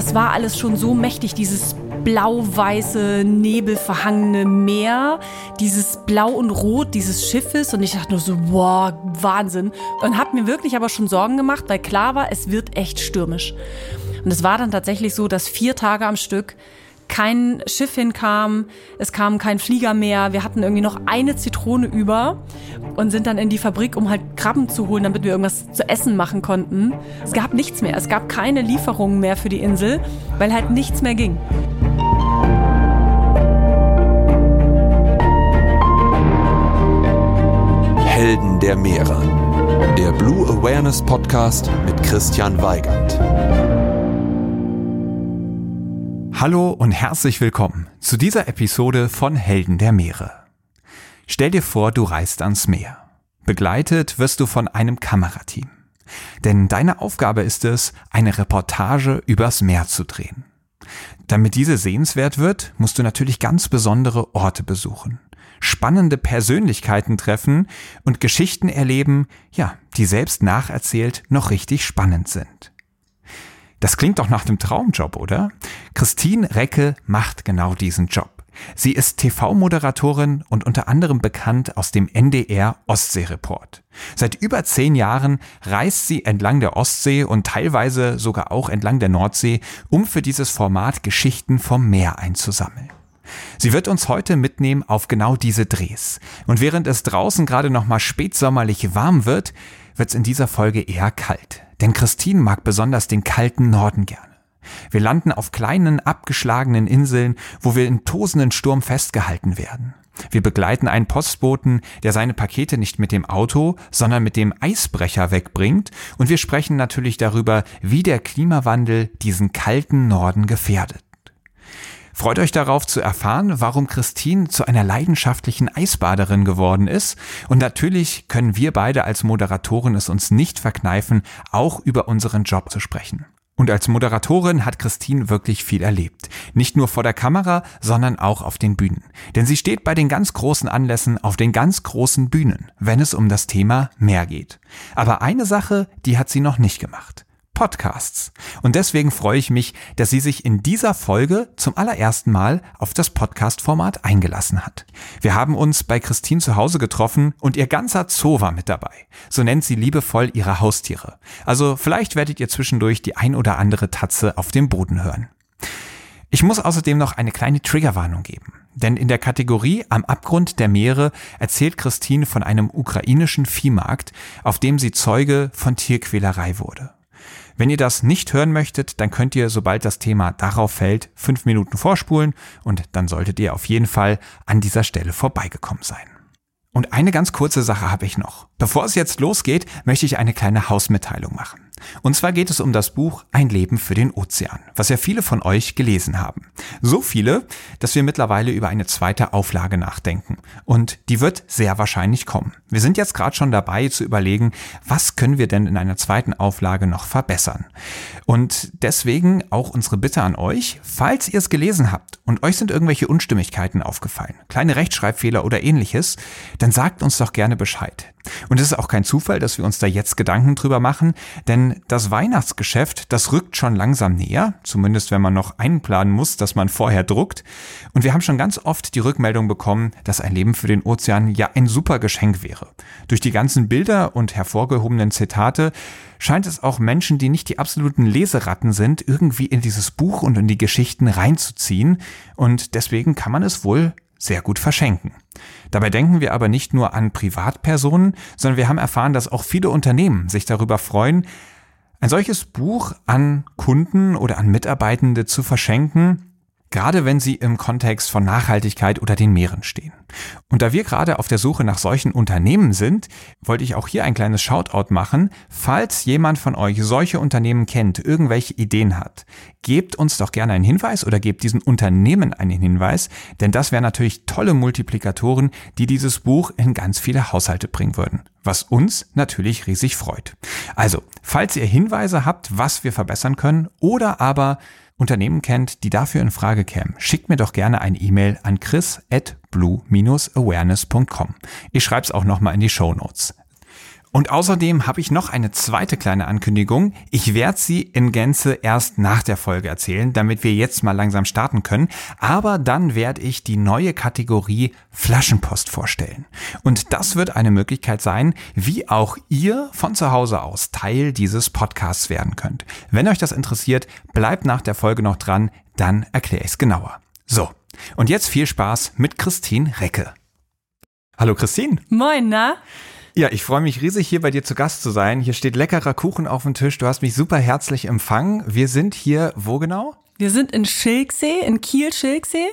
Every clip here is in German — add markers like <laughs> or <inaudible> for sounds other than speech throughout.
das war alles schon so mächtig, dieses blau-weiße, nebelverhangene Meer, dieses Blau und Rot dieses Schiffes und ich dachte nur so, wow, Wahnsinn. Und habe mir wirklich aber schon Sorgen gemacht, weil klar war, es wird echt stürmisch. Und es war dann tatsächlich so, dass vier Tage am Stück kein Schiff hinkam, es kam kein Flieger mehr, wir hatten irgendwie noch eine Zitrone über und sind dann in die Fabrik, um halt Krabben zu holen, damit wir irgendwas zu essen machen konnten. Es gab nichts mehr, es gab keine Lieferungen mehr für die Insel, weil halt nichts mehr ging. Helden der Meere. Der Blue Awareness Podcast mit Christian Weigand. Hallo und herzlich willkommen zu dieser Episode von Helden der Meere. Stell dir vor, du reist ans Meer. Begleitet wirst du von einem Kamerateam. Denn deine Aufgabe ist es, eine Reportage übers Meer zu drehen. Damit diese sehenswert wird, musst du natürlich ganz besondere Orte besuchen spannende Persönlichkeiten treffen und Geschichten erleben, ja, die selbst nacherzählt noch richtig spannend sind. Das klingt doch nach dem Traumjob, oder? Christine Recke macht genau diesen Job. Sie ist TV-Moderatorin und unter anderem bekannt aus dem NDR Ostsee-Report. Seit über zehn Jahren reist sie entlang der Ostsee und teilweise sogar auch entlang der Nordsee, um für dieses Format Geschichten vom Meer einzusammeln. Sie wird uns heute mitnehmen auf genau diese Drehs. Und während es draußen gerade noch mal spätsommerlich warm wird, wird es in dieser Folge eher kalt. Denn Christine mag besonders den kalten Norden gerne. Wir landen auf kleinen, abgeschlagenen Inseln, wo wir in tosenden Sturm festgehalten werden. Wir begleiten einen Postboten, der seine Pakete nicht mit dem Auto, sondern mit dem Eisbrecher wegbringt. Und wir sprechen natürlich darüber, wie der Klimawandel diesen kalten Norden gefährdet. Freut euch darauf zu erfahren, warum Christine zu einer leidenschaftlichen Eisbaderin geworden ist. Und natürlich können wir beide als Moderatoren es uns nicht verkneifen, auch über unseren Job zu sprechen. Und als Moderatorin hat Christine wirklich viel erlebt. Nicht nur vor der Kamera, sondern auch auf den Bühnen. Denn sie steht bei den ganz großen Anlässen auf den ganz großen Bühnen, wenn es um das Thema Meer geht. Aber eine Sache, die hat sie noch nicht gemacht. Podcasts. Und deswegen freue ich mich, dass sie sich in dieser Folge zum allerersten Mal auf das Podcast-Format eingelassen hat. Wir haben uns bei Christine zu Hause getroffen und ihr ganzer Zoo war mit dabei. So nennt sie liebevoll ihre Haustiere. Also vielleicht werdet ihr zwischendurch die ein oder andere Tatze auf dem Boden hören. Ich muss außerdem noch eine kleine Triggerwarnung geben. Denn in der Kategorie Am Abgrund der Meere erzählt Christine von einem ukrainischen Viehmarkt, auf dem sie Zeuge von Tierquälerei wurde. Wenn ihr das nicht hören möchtet, dann könnt ihr, sobald das Thema darauf fällt, fünf Minuten vorspulen und dann solltet ihr auf jeden Fall an dieser Stelle vorbeigekommen sein. Und eine ganz kurze Sache habe ich noch. Bevor es jetzt losgeht, möchte ich eine kleine Hausmitteilung machen. Und zwar geht es um das Buch Ein Leben für den Ozean, was ja viele von euch gelesen haben. So viele, dass wir mittlerweile über eine zweite Auflage nachdenken. Und die wird sehr wahrscheinlich kommen. Wir sind jetzt gerade schon dabei zu überlegen, was können wir denn in einer zweiten Auflage noch verbessern. Und deswegen auch unsere Bitte an euch, falls ihr es gelesen habt und euch sind irgendwelche Unstimmigkeiten aufgefallen, kleine Rechtschreibfehler oder ähnliches, dann sagt uns doch gerne Bescheid. Und es ist auch kein Zufall, dass wir uns da jetzt Gedanken drüber machen, denn das Weihnachtsgeschäft, das rückt schon langsam näher, zumindest wenn man noch einplanen muss, dass man vorher druckt. Und wir haben schon ganz oft die Rückmeldung bekommen, dass ein Leben für den Ozean ja ein super Geschenk wäre. Durch die ganzen Bilder und hervorgehobenen Zitate scheint es auch Menschen, die nicht die absoluten Leseratten sind, irgendwie in dieses Buch und in die Geschichten reinzuziehen. Und deswegen kann man es wohl sehr gut verschenken. Dabei denken wir aber nicht nur an Privatpersonen, sondern wir haben erfahren, dass auch viele Unternehmen sich darüber freuen, ein solches Buch an Kunden oder an Mitarbeitende zu verschenken, gerade wenn sie im Kontext von Nachhaltigkeit oder den Meeren stehen. Und da wir gerade auf der Suche nach solchen Unternehmen sind, wollte ich auch hier ein kleines Shoutout machen. Falls jemand von euch solche Unternehmen kennt, irgendwelche Ideen hat, gebt uns doch gerne einen Hinweis oder gebt diesen Unternehmen einen Hinweis, denn das wären natürlich tolle Multiplikatoren, die dieses Buch in ganz viele Haushalte bringen würden. Was uns natürlich riesig freut. Also, falls ihr Hinweise habt, was wir verbessern können oder aber Unternehmen kennt, die dafür in Frage kämen, schickt mir doch gerne eine E-Mail an chris at blue-awareness.com. Ich schreibe es auch nochmal in die Show Notes. Und außerdem habe ich noch eine zweite kleine Ankündigung. Ich werde sie in Gänze erst nach der Folge erzählen, damit wir jetzt mal langsam starten können. Aber dann werde ich die neue Kategorie Flaschenpost vorstellen. Und das wird eine Möglichkeit sein, wie auch ihr von zu Hause aus Teil dieses Podcasts werden könnt. Wenn euch das interessiert, bleibt nach der Folge noch dran, dann erkläre ich es genauer. So, und jetzt viel Spaß mit Christine Recke. Hallo Christine. Moin, na? Ja, ich freue mich riesig, hier bei dir zu Gast zu sein. Hier steht leckerer Kuchen auf dem Tisch. Du hast mich super herzlich empfangen. Wir sind hier, wo genau? Wir sind in Schilksee, in Kiel-Schilksee.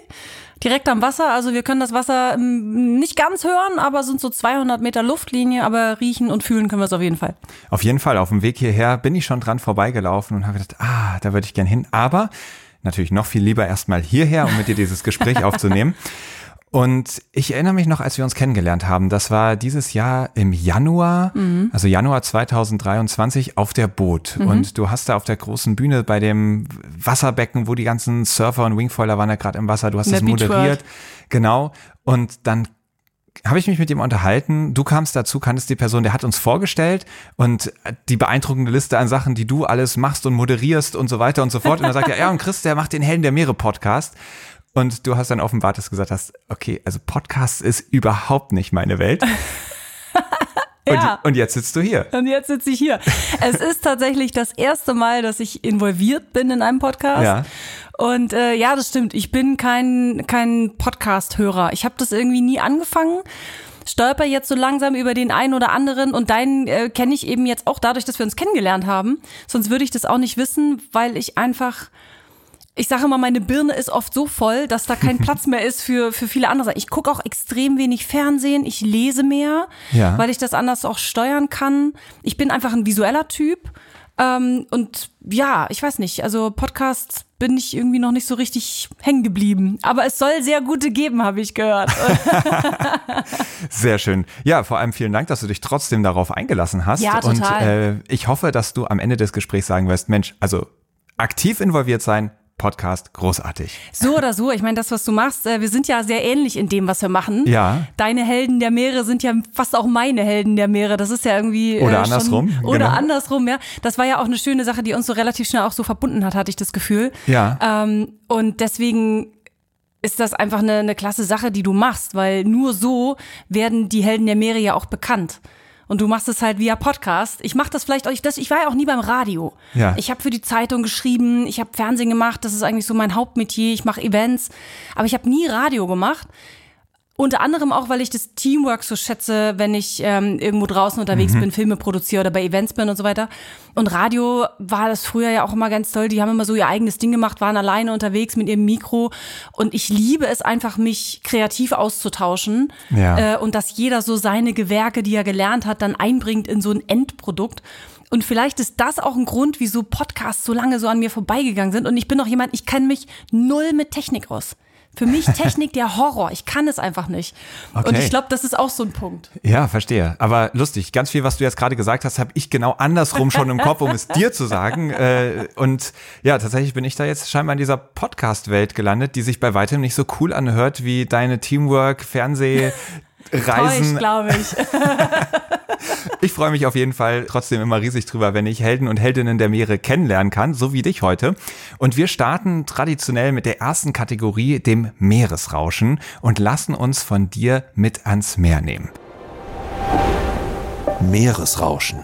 Direkt am Wasser, also wir können das Wasser ähm, nicht ganz hören, aber sind so 200 Meter Luftlinie, aber riechen und fühlen können wir es auf jeden Fall. Auf jeden Fall, auf dem Weg hierher bin ich schon dran vorbeigelaufen und habe gedacht, ah, da würde ich gern hin. Aber natürlich noch viel lieber erstmal hierher, um mit dir dieses Gespräch <laughs> aufzunehmen. Und ich erinnere mich noch, als wir uns kennengelernt haben, das war dieses Jahr im Januar, mhm. also Januar 2023 auf der Boot. Mhm. Und du hast da auf der großen Bühne bei dem Wasserbecken, wo die ganzen Surfer und Wingfoiler waren ja gerade im Wasser, du hast das moderiert. Genau. Und dann habe ich mich mit ihm unterhalten. Du kamst dazu, kanntest die Person, der hat uns vorgestellt und die beeindruckende Liste an Sachen, die du alles machst und moderierst und so weiter und so fort. Und dann sagt er, <laughs> ja, und Chris, der macht den Helden der Meere Podcast. Und du hast dann offenbart dass gesagt hast, okay, also Podcast ist überhaupt nicht meine Welt. <laughs> ja. und, und, jetzt sitzt du hier. Und jetzt sitze ich hier. es ist tatsächlich das erste Mal, dass ich involviert bin in einem Podcast. Ja. Und äh, ja, das stimmt. Ich bin kein, kein Podcast-Hörer. Ich habe das irgendwie nie angefangen stolper jetzt so langsam über den einen oder anderen und deinen äh, kenne ich eben jetzt auch dadurch, dass wir uns kennengelernt haben. Sonst würde ich das auch nicht wissen, weil ich einfach ich sage immer, meine Birne ist oft so voll, dass da kein <laughs> Platz mehr ist für, für viele andere Sachen. Ich gucke auch extrem wenig Fernsehen, ich lese mehr, ja. weil ich das anders auch steuern kann. Ich bin einfach ein visueller Typ. Ähm, und ja, ich weiß nicht, also Podcasts bin ich irgendwie noch nicht so richtig hängen geblieben. Aber es soll sehr gute geben, habe ich gehört. <laughs> sehr schön. Ja, vor allem vielen Dank, dass du dich trotzdem darauf eingelassen hast. Ja, total. Und äh, ich hoffe, dass du am Ende des Gesprächs sagen wirst, Mensch, also aktiv involviert sein, Podcast großartig. So oder so, ich meine, das, was du machst, äh, wir sind ja sehr ähnlich in dem, was wir machen. Ja. Deine Helden der Meere sind ja fast auch meine Helden der Meere. Das ist ja irgendwie. Äh, oder äh, andersrum. Schon, oder genau. andersrum, ja. Das war ja auch eine schöne Sache, die uns so relativ schnell auch so verbunden hat, hatte ich das Gefühl. Ja. Ähm, und deswegen ist das einfach eine, eine klasse Sache, die du machst, weil nur so werden die Helden der Meere ja auch bekannt und du machst es halt via Podcast. Ich mache das vielleicht auch, ich, das, ich war ja auch nie beim Radio. Ja. Ich habe für die Zeitung geschrieben, ich habe Fernsehen gemacht, das ist eigentlich so mein Hauptmetier, ich mache Events, aber ich habe nie Radio gemacht. Unter anderem auch, weil ich das Teamwork so schätze, wenn ich ähm, irgendwo draußen unterwegs mhm. bin, Filme produziere oder bei Events bin und so weiter. Und Radio war das früher ja auch immer ganz toll. Die haben immer so ihr eigenes Ding gemacht, waren alleine unterwegs mit ihrem Mikro. Und ich liebe es einfach, mich kreativ auszutauschen. Ja. Äh, und dass jeder so seine Gewerke, die er gelernt hat, dann einbringt in so ein Endprodukt. Und vielleicht ist das auch ein Grund, wieso Podcasts so lange so an mir vorbeigegangen sind. Und ich bin auch jemand, ich kenne mich null mit Technik aus. Für mich Technik der Horror. Ich kann es einfach nicht. Okay. Und ich glaube, das ist auch so ein Punkt. Ja, verstehe. Aber lustig. Ganz viel, was du jetzt gerade gesagt hast, habe ich genau andersrum schon im Kopf, um es dir zu sagen. <laughs> Äh, und ja, tatsächlich bin ich da jetzt scheinbar in dieser Podcast-Welt gelandet, die sich bei weitem nicht so cool anhört wie deine Teamwork, Fernseh, Reisen. <laughs> glaube ich. <laughs> <laughs> ich freue mich auf jeden Fall trotzdem immer riesig drüber, wenn ich Helden und Heldinnen der Meere kennenlernen kann, so wie dich heute. Und wir starten traditionell mit der ersten Kategorie, dem Meeresrauschen, und lassen uns von dir mit ans Meer nehmen. Meeresrauschen.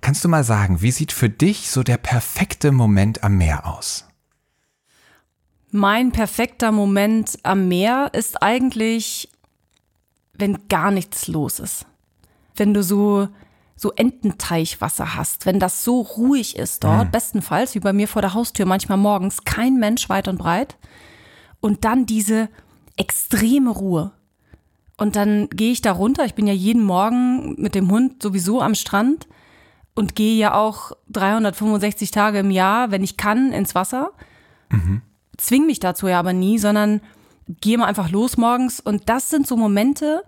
Kannst du mal sagen, wie sieht für dich so der perfekte Moment am Meer aus? Mein perfekter Moment am Meer ist eigentlich wenn gar nichts los ist. Wenn du so, so Ententeichwasser hast, wenn das so ruhig ist dort, mhm. bestenfalls wie bei mir vor der Haustür manchmal morgens, kein Mensch weit und breit. Und dann diese extreme Ruhe. Und dann gehe ich da runter. Ich bin ja jeden Morgen mit dem Hund sowieso am Strand und gehe ja auch 365 Tage im Jahr, wenn ich kann, ins Wasser. Mhm. Zwing mich dazu ja aber nie, sondern gehe mal einfach los morgens. Und das sind so Momente,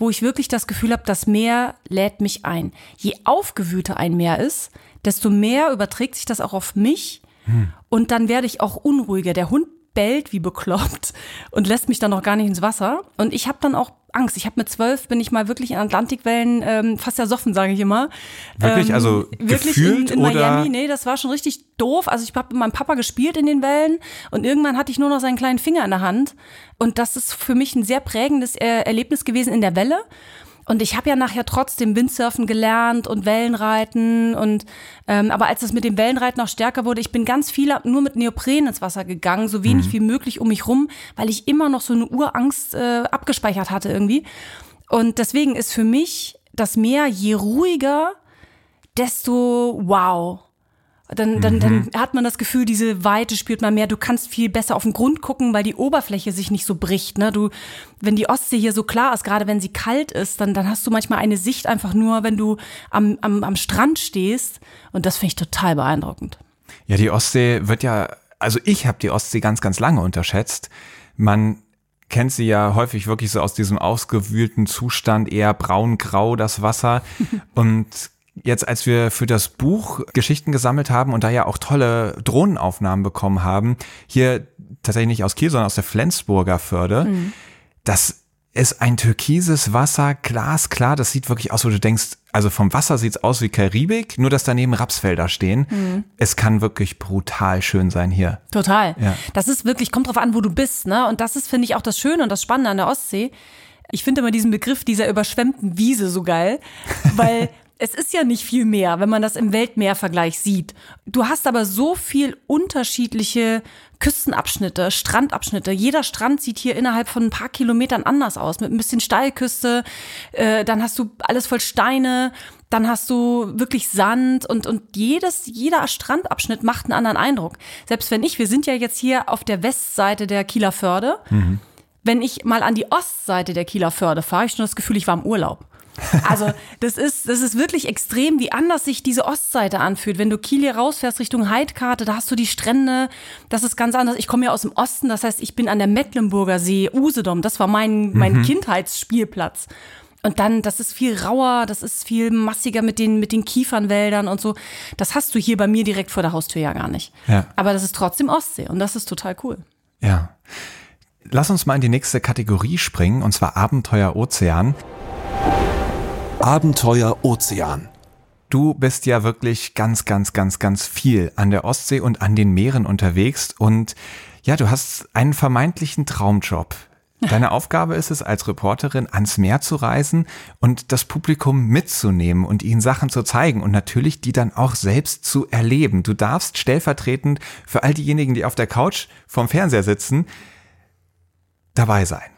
wo ich wirklich das Gefühl habe, das Meer lädt mich ein. Je aufgewühlter ein Meer ist, desto mehr überträgt sich das auch auf mich. Hm. Und dann werde ich auch unruhiger. Der Hund bellt wie bekloppt und lässt mich dann noch gar nicht ins Wasser. Und ich habe dann auch Angst. Ich habe mit zwölf bin ich mal wirklich in Atlantikwellen ähm, fast ersoffen, sage ich immer. Wirklich, ähm, also wirklich gefühlt in, in oder? Miami. Nee, das war schon richtig doof. Also ich habe mit meinem Papa gespielt in den Wellen und irgendwann hatte ich nur noch seinen kleinen Finger in der Hand. Und das ist für mich ein sehr prägendes äh, Erlebnis gewesen in der Welle. Und ich habe ja nachher trotzdem Windsurfen gelernt und Wellenreiten und ähm, aber als es mit dem Wellenreiten noch stärker wurde, ich bin ganz viel nur mit Neopren ins Wasser gegangen, so wenig Mhm. wie möglich um mich rum, weil ich immer noch so eine Urangst äh, abgespeichert hatte irgendwie. Und deswegen ist für mich das Meer je ruhiger, desto wow. Dann, dann, dann hat man das Gefühl, diese Weite spürt man mehr. Du kannst viel besser auf den Grund gucken, weil die Oberfläche sich nicht so bricht. Ne? Du, wenn die Ostsee hier so klar ist, gerade wenn sie kalt ist, dann, dann hast du manchmal eine Sicht einfach nur, wenn du am, am, am Strand stehst. Und das finde ich total beeindruckend. Ja, die Ostsee wird ja, also ich habe die Ostsee ganz, ganz lange unterschätzt. Man kennt sie ja häufig wirklich so aus diesem ausgewühlten Zustand, eher braun-grau das Wasser. <laughs> Und jetzt, als wir für das Buch Geschichten gesammelt haben und da ja auch tolle Drohnenaufnahmen bekommen haben, hier tatsächlich nicht aus Kiel, sondern aus der Flensburger Förde, das ist ein türkises Wasser, glasklar. Das sieht wirklich aus, wo du denkst, also vom Wasser sieht's aus wie Karibik, nur dass daneben Rapsfelder stehen. Es kann wirklich brutal schön sein hier. Total. Ja. Das ist wirklich, kommt drauf an, wo du bist, ne? Und das ist, finde ich, auch das Schöne und das Spannende an der Ostsee. Ich finde immer diesen Begriff dieser überschwemmten Wiese so geil, weil <laughs> es ist ja nicht viel mehr, wenn man das im Weltmeervergleich sieht. Du hast aber so viel unterschiedliche Küstenabschnitte, Strandabschnitte. Jeder Strand sieht hier innerhalb von ein paar Kilometern anders aus, mit ein bisschen Steilküste. Äh, dann hast du alles voll Steine. Dann hast du wirklich Sand und, und jedes, jeder Strandabschnitt macht einen anderen Eindruck. Selbst wenn ich, wir sind ja jetzt hier auf der Westseite der Kieler Förde. Wenn ich mal an die Ostseite der Kieler Förde fahre, ich schon das Gefühl, ich war im Urlaub. Also das ist, das ist wirklich extrem, wie anders sich diese Ostseite anfühlt. Wenn du Kiel hier rausfährst Richtung Heidkarte, da hast du die Strände, das ist ganz anders. Ich komme ja aus dem Osten, das heißt, ich bin an der Mecklenburger See, Usedom, das war mein, mein Kindheitsspielplatz. Und dann, das ist viel rauer, das ist viel massiger mit den, mit den Kiefernwäldern und so. Das hast du hier bei mir direkt vor der Haustür ja gar nicht. Ja. Aber das ist trotzdem Ostsee und das ist total cool. Ja. Lass uns mal in die nächste Kategorie springen, und zwar Abenteuer Ozean. Abenteuer Ozean. Du bist ja wirklich ganz, ganz, ganz, ganz viel an der Ostsee und an den Meeren unterwegs und ja, du hast einen vermeintlichen Traumjob. <laughs> Deine Aufgabe ist es, als Reporterin ans Meer zu reisen und das Publikum mitzunehmen und ihnen Sachen zu zeigen und natürlich die dann auch selbst zu erleben. Du darfst stellvertretend für all diejenigen, die auf der Couch vorm Fernseher sitzen, dabei sein.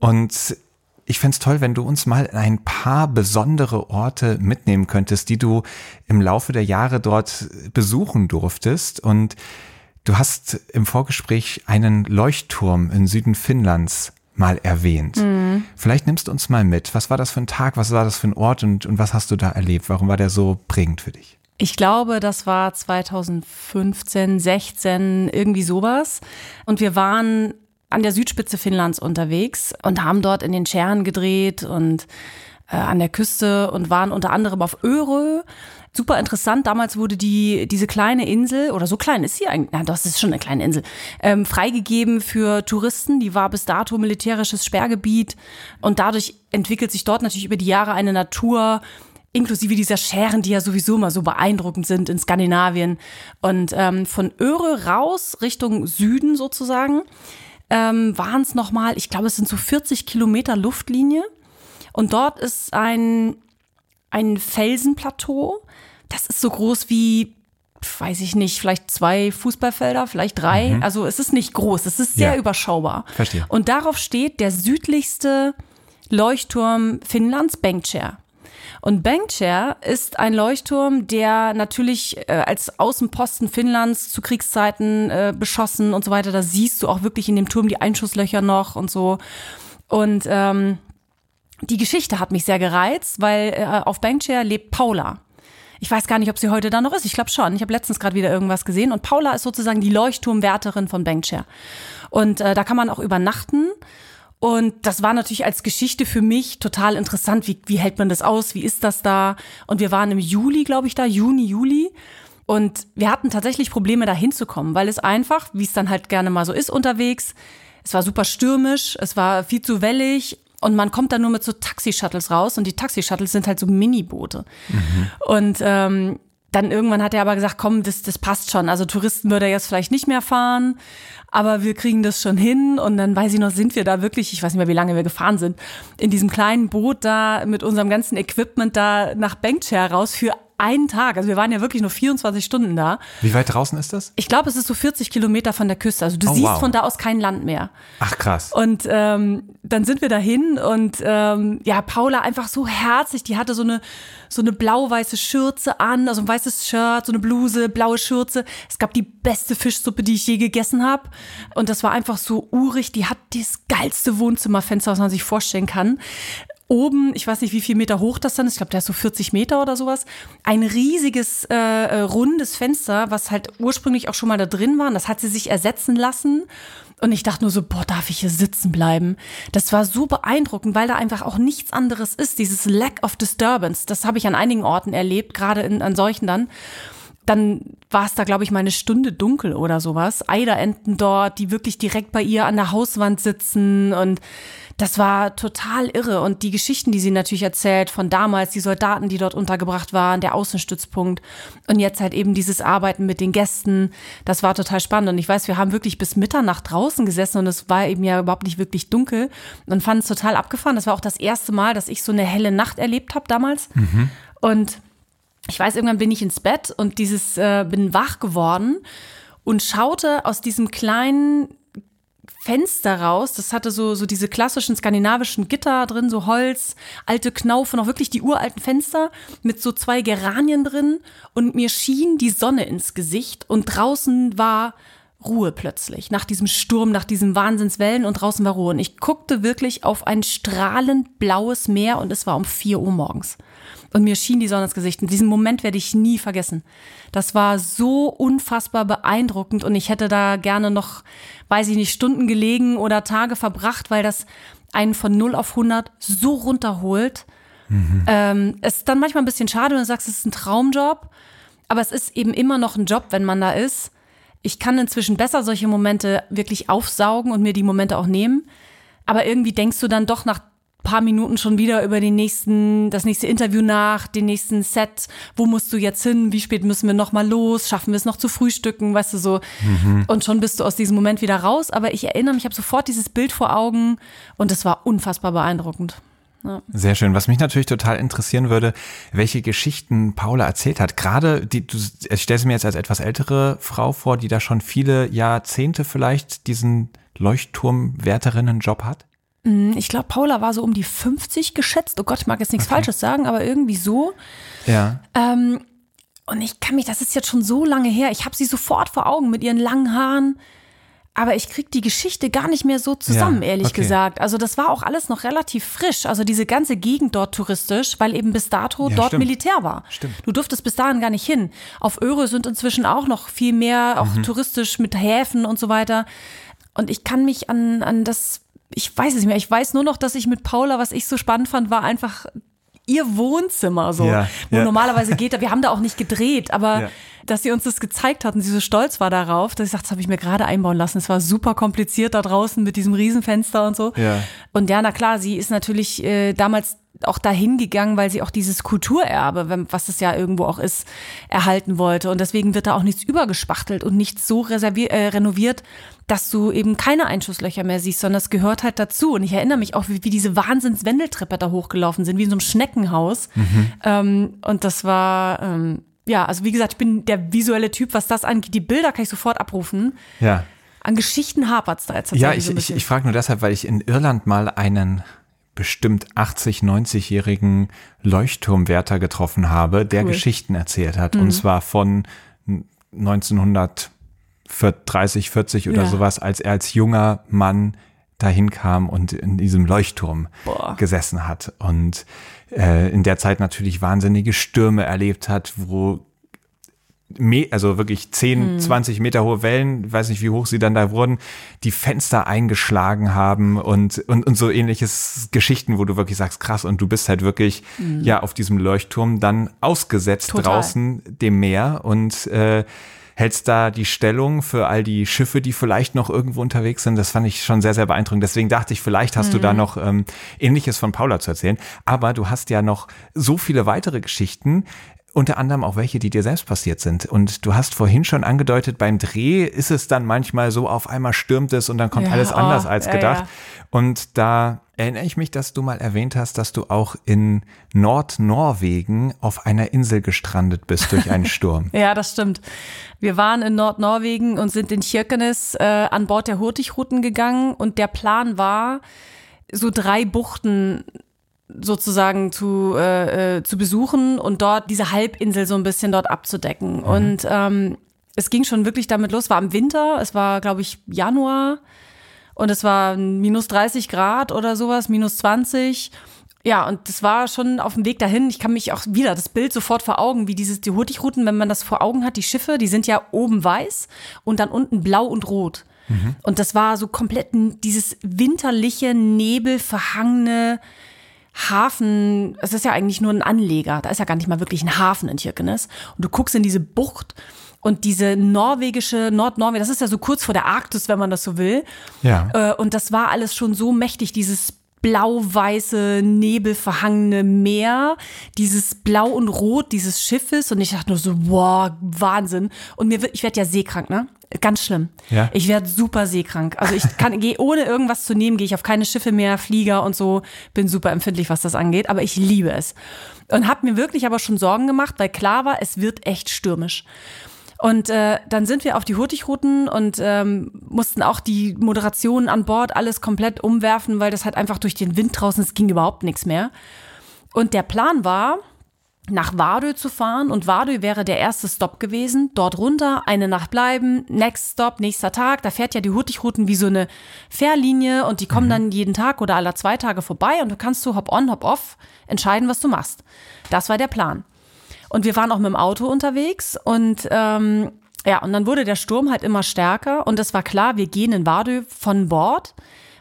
Und ich fänd's toll, wenn du uns mal in ein paar besondere Orte mitnehmen könntest, die du im Laufe der Jahre dort besuchen durftest. Und du hast im Vorgespräch einen Leuchtturm im Süden Finnlands mal erwähnt. Vielleicht nimmst du uns mal mit. Was war das für ein Tag? Was war das für ein Ort? Und, und was hast du da erlebt? Warum war der so prägend für dich? Ich glaube, das war 2015, 16, irgendwie sowas. Und wir waren an der Südspitze Finnlands unterwegs und haben dort in den Scheren gedreht und äh, an der Küste und waren unter anderem auf Örö. Super interessant. Damals wurde die, diese kleine Insel, oder so klein ist sie eigentlich, na, das ist schon eine kleine Insel, ähm, freigegeben für Touristen. Die war bis dato militärisches Sperrgebiet. Und dadurch entwickelt sich dort natürlich über die Jahre eine Natur, inklusive dieser Scheren, die ja sowieso immer so beeindruckend sind in Skandinavien. Und ähm, von Öre raus Richtung Süden sozusagen ähm, waren es nochmal, ich glaube, es sind so 40 Kilometer Luftlinie. Und dort ist ein, ein Felsenplateau. Das ist so groß wie, weiß ich nicht, vielleicht zwei Fußballfelder, vielleicht drei. Also es ist nicht groß, es ist sehr Ja. überschaubar. Verstehe. Und darauf steht der südlichste Leuchtturm Finnlands, Bengtskär. Und Bengtskär ist ein Leuchtturm, der natürlich äh, als Außenposten Finnlands zu Kriegszeiten äh, beschossen und so weiter. Da siehst du auch wirklich in dem Turm die Einschusslöcher noch und so. Und ähm, die Geschichte hat mich sehr gereizt, weil äh, auf Bengtskär lebt Paula. Ich weiß gar nicht, ob sie heute da noch ist. Ich glaube schon. Ich habe letztens gerade wieder irgendwas gesehen. Und Paula ist sozusagen die Leuchtturmwärterin von Bengtskär. Und äh, da kann man auch übernachten. Und das war natürlich als Geschichte für mich total interessant. Wie, wie hält man das aus? Wie ist das da? Und wir waren im Juli, glaube ich, da, Juni, Juli. Und wir hatten tatsächlich Probleme, da hinzukommen, weil es einfach, wie es dann halt gerne mal so ist unterwegs, es war super stürmisch, es war viel zu wellig Und man kommt dann nur mit so Taxi-Shuttles raus und die Taxi-Shuttles sind halt so Miniboote. Mhm. Und ähm, dann irgendwann hat er aber gesagt, komm, das, das passt schon. Also Touristen würde er jetzt vielleicht nicht mehr fahren, aber wir kriegen das schon hin. Und dann weiß ich noch, sind wir da wirklich, ich weiß nicht mehr, wie lange wir gefahren sind, in diesem kleinen Boot da mit unserem ganzen Equipment da nach Bengtschär raus für einen Tag. Also wir waren ja wirklich nur 24 Stunden da. Wie weit draußen ist das? Ich glaube, es ist so 40 Kilometer von der Küste. Also du oh, siehst wow. von da aus kein Land mehr. Ach krass. Und ähm, dann sind wir dahin und ähm, ja, Paula einfach so herzlich. Die hatte so eine so eine blau-weiße Schürze an, also ein weißes Shirt, so eine Bluse, blaue Schürze. Es gab die beste Fischsuppe, die ich je gegessen habe. Und das war einfach so urig. Die hat das geilste Wohnzimmerfenster, was man sich vorstellen kann oben, ich weiß nicht, wie viel Meter hoch das dann ist, ich glaube, der ist so 40 Meter oder sowas, ein riesiges äh, äh, rundes Fenster, was halt ursprünglich auch schon mal da drin war. Und das hat sie sich ersetzen lassen. Und ich dachte nur so, boah, darf ich hier sitzen bleiben? Das war so beeindruckend, weil da einfach auch nichts anderes ist. Dieses Lack of Disturbance, das habe ich an einigen Orten erlebt, gerade in, an solchen dann dann war es da, glaube ich, mal eine Stunde dunkel oder sowas. Eiderenten dort, die wirklich direkt bei ihr an der Hauswand sitzen und das war total irre. Und die Geschichten, die sie natürlich erzählt von damals, die Soldaten, die dort untergebracht waren, der Außenstützpunkt und jetzt halt eben dieses Arbeiten mit den Gästen, das war total spannend. Und ich weiß, wir haben wirklich bis Mitternacht draußen gesessen und es war eben ja überhaupt nicht wirklich dunkel und fanden es total abgefahren. Das war auch das erste Mal, dass ich so eine helle Nacht erlebt habe damals. Mhm. Und ich weiß, irgendwann bin ich ins Bett und dieses, äh, bin wach geworden und schaute aus diesem kleinen Fenster raus. Das hatte so, so diese klassischen skandinavischen Gitter drin, so Holz, alte Knaufe, noch wirklich die uralten Fenster mit so zwei Geranien drin. Und mir schien die Sonne ins Gesicht und draußen war Ruhe plötzlich. Nach diesem Sturm, nach diesen Wahnsinnswellen und draußen war Ruhe. Und ich guckte wirklich auf ein strahlend blaues Meer und es war um vier Uhr morgens. Und mir schien die Sonne ins Gesicht. Und diesen Moment werde ich nie vergessen. Das war so unfassbar beeindruckend und ich hätte da gerne noch, weiß ich nicht, Stunden gelegen oder Tage verbracht, weil das einen von 0 auf 100 so runterholt. Mhm. Ähm, es ist dann manchmal ein bisschen schade, wenn du sagst, es ist ein Traumjob, aber es ist eben immer noch ein Job, wenn man da ist. Ich kann inzwischen besser solche Momente wirklich aufsaugen und mir die Momente auch nehmen. Aber irgendwie denkst du dann doch nach paar Minuten schon wieder über den nächsten, das nächste Interview nach, den nächsten Set. Wo musst du jetzt hin? Wie spät müssen wir noch mal los? Schaffen wir es noch zu frühstücken? Weißt du so. Mhm. Und schon bist du aus diesem Moment wieder raus. Aber ich erinnere mich, ich habe sofort dieses Bild vor Augen und es war unfassbar beeindruckend. Ja. Sehr schön. Was mich natürlich total interessieren würde, welche Geschichten Paula erzählt hat. Gerade die, du stellst mir jetzt als etwas ältere Frau vor, die da schon viele Jahrzehnte vielleicht diesen Leuchtturmwärterinnen-Job hat. Mhm, ich glaube, Paula war so um die 50 geschätzt. Oh Gott, ich mag jetzt nichts okay. Falsches sagen, aber irgendwie so. Ja. Ähm, und ich kann mich, das ist jetzt schon so lange her, ich habe sie sofort vor Augen mit ihren langen Haaren. Aber ich krieg die Geschichte gar nicht mehr so zusammen, ja, ehrlich okay. gesagt. Also das war auch alles noch relativ frisch. Also diese ganze Gegend dort touristisch, weil eben bis dato ja, dort stimmt. Militär war. Stimmt. Du durftest bis dahin gar nicht hin. Auf Öre sind inzwischen auch noch viel mehr, auch mhm. touristisch mit Häfen und so weiter. Und ich kann mich an, an das ich weiß es nicht mehr. Ich weiß nur noch, dass ich mit Paula, was ich so spannend fand, war einfach ihr Wohnzimmer so, ja, wo ja. normalerweise geht. Wir haben da auch nicht gedreht, aber ja. dass sie uns das gezeigt hat und sie so stolz war darauf, dass ich sagte, das habe ich mir gerade einbauen lassen. Es war super kompliziert da draußen mit diesem Riesenfenster und so. Ja. Und ja, na klar, sie ist natürlich äh, damals auch dahin gegangen, weil sie auch dieses Kulturerbe, was es ja irgendwo auch ist, erhalten wollte. Und deswegen wird da auch nichts übergespachtelt und nichts so äh, renoviert, dass du eben keine Einschusslöcher mehr siehst, sondern es gehört halt dazu. Und ich erinnere mich auch, wie, wie diese Wahnsinns-Wendeltreppe da hochgelaufen sind, wie in so einem Schneckenhaus. Mhm. Ähm, und das war, ähm, ja, also wie gesagt, ich bin der visuelle Typ, was das angeht. Die Bilder kann ich sofort abrufen. Ja. An Geschichten hapert es da jetzt Ja, ich, so ich, ich frage nur deshalb, weil ich in Irland mal einen bestimmt 80, 90-jährigen Leuchtturmwärter getroffen habe, der cool. Geschichten erzählt hat. Mhm. Und zwar von 1930, 40 oder ja. sowas, als er als junger Mann dahin kam und in diesem Leuchtturm Boah. gesessen hat und äh, in der Zeit natürlich wahnsinnige Stürme erlebt hat, wo also wirklich 10, hm. 20 Meter hohe Wellen, weiß nicht, wie hoch sie dann da wurden, die Fenster eingeschlagen haben und, und, und so ähnliches Geschichten, wo du wirklich sagst, krass, und du bist halt wirklich hm. ja auf diesem Leuchtturm dann ausgesetzt Total. draußen dem Meer und äh, hältst da die Stellung für all die Schiffe, die vielleicht noch irgendwo unterwegs sind. Das fand ich schon sehr, sehr beeindruckend. Deswegen dachte ich, vielleicht hast mhm. du da mhm. noch ähm, Ähnliches von Paula zu erzählen. Aber du hast ja noch so viele weitere Geschichten, unter anderem auch welche, die dir selbst passiert sind. Und du hast vorhin schon angedeutet, beim Dreh ist es dann manchmal so, auf einmal stürmt es und dann kommt ja, alles anders oh, als gedacht. Ja, ja. Und da erinnere ich mich, dass du mal erwähnt hast, dass du auch in Nordnorwegen auf einer Insel gestrandet bist durch einen <laughs> Sturm. ja, das stimmt. Wir waren in Nordnorwegen und sind in Kirkenes äh, an Bord der Hurtigruten gegangen und der Plan war, so drei Buchten sozusagen zu, äh, äh, zu besuchen und dort diese Halbinsel so ein bisschen dort abzudecken. Mhm. Und ähm, es ging schon wirklich damit los, war im Winter, es war, glaube ich, Januar und es war minus 30 Grad oder sowas, minus 20. Ja, und das war schon auf dem Weg dahin. Ich kann mich auch wieder das Bild sofort vor Augen, wie dieses, die Hurtigruten, wenn man das vor Augen hat, die Schiffe, die sind ja oben weiß und dann unten blau und rot. Mhm. Und das war so komplett dieses winterliche, nebelverhangene, Hafen, es ist ja eigentlich nur ein Anleger, da ist ja gar nicht mal wirklich ein Hafen in Kirkenes. Und du guckst in diese Bucht und diese norwegische, Nordnorwegen, das ist ja so kurz vor der Arktis, wenn man das so will. Ja. Äh, und das war alles schon so mächtig, dieses blau-weiße, nebelverhangene Meer, dieses Blau und Rot dieses Schiffes. Und ich dachte nur so, wow, Wahnsinn. Und mir wird, ich werde ja seekrank, ne? Ganz schlimm. Ja? Ich werde super seekrank. Also ich kann, gehe ohne irgendwas zu nehmen, gehe ich auf keine Schiffe mehr, Flieger und so. Bin super empfindlich, was das angeht, aber ich liebe es. Und habe mir wirklich aber schon Sorgen gemacht, weil klar war, es wird echt stürmisch. Und äh, dann sind wir auf die Hurtigruten und ähm, mussten auch die Moderation an Bord alles komplett umwerfen, weil das halt einfach durch den Wind draußen, es ging überhaupt nichts mehr. Und der Plan war, nach Vardø zu fahren und Vardø wäre der erste Stop gewesen. Dort runter, eine Nacht bleiben, next Stop, nächster Tag. Da fährt ja die Hurtigruten wie so eine Fährlinie und die kommen mhm. dann jeden Tag oder alle zwei Tage vorbei und du kannst so hop on, hop off entscheiden, was du machst. Das war der Plan. Und wir waren auch mit dem Auto unterwegs und ähm, ja, und dann wurde der Sturm halt immer stärker und es war klar, wir gehen in Vardø von Bord,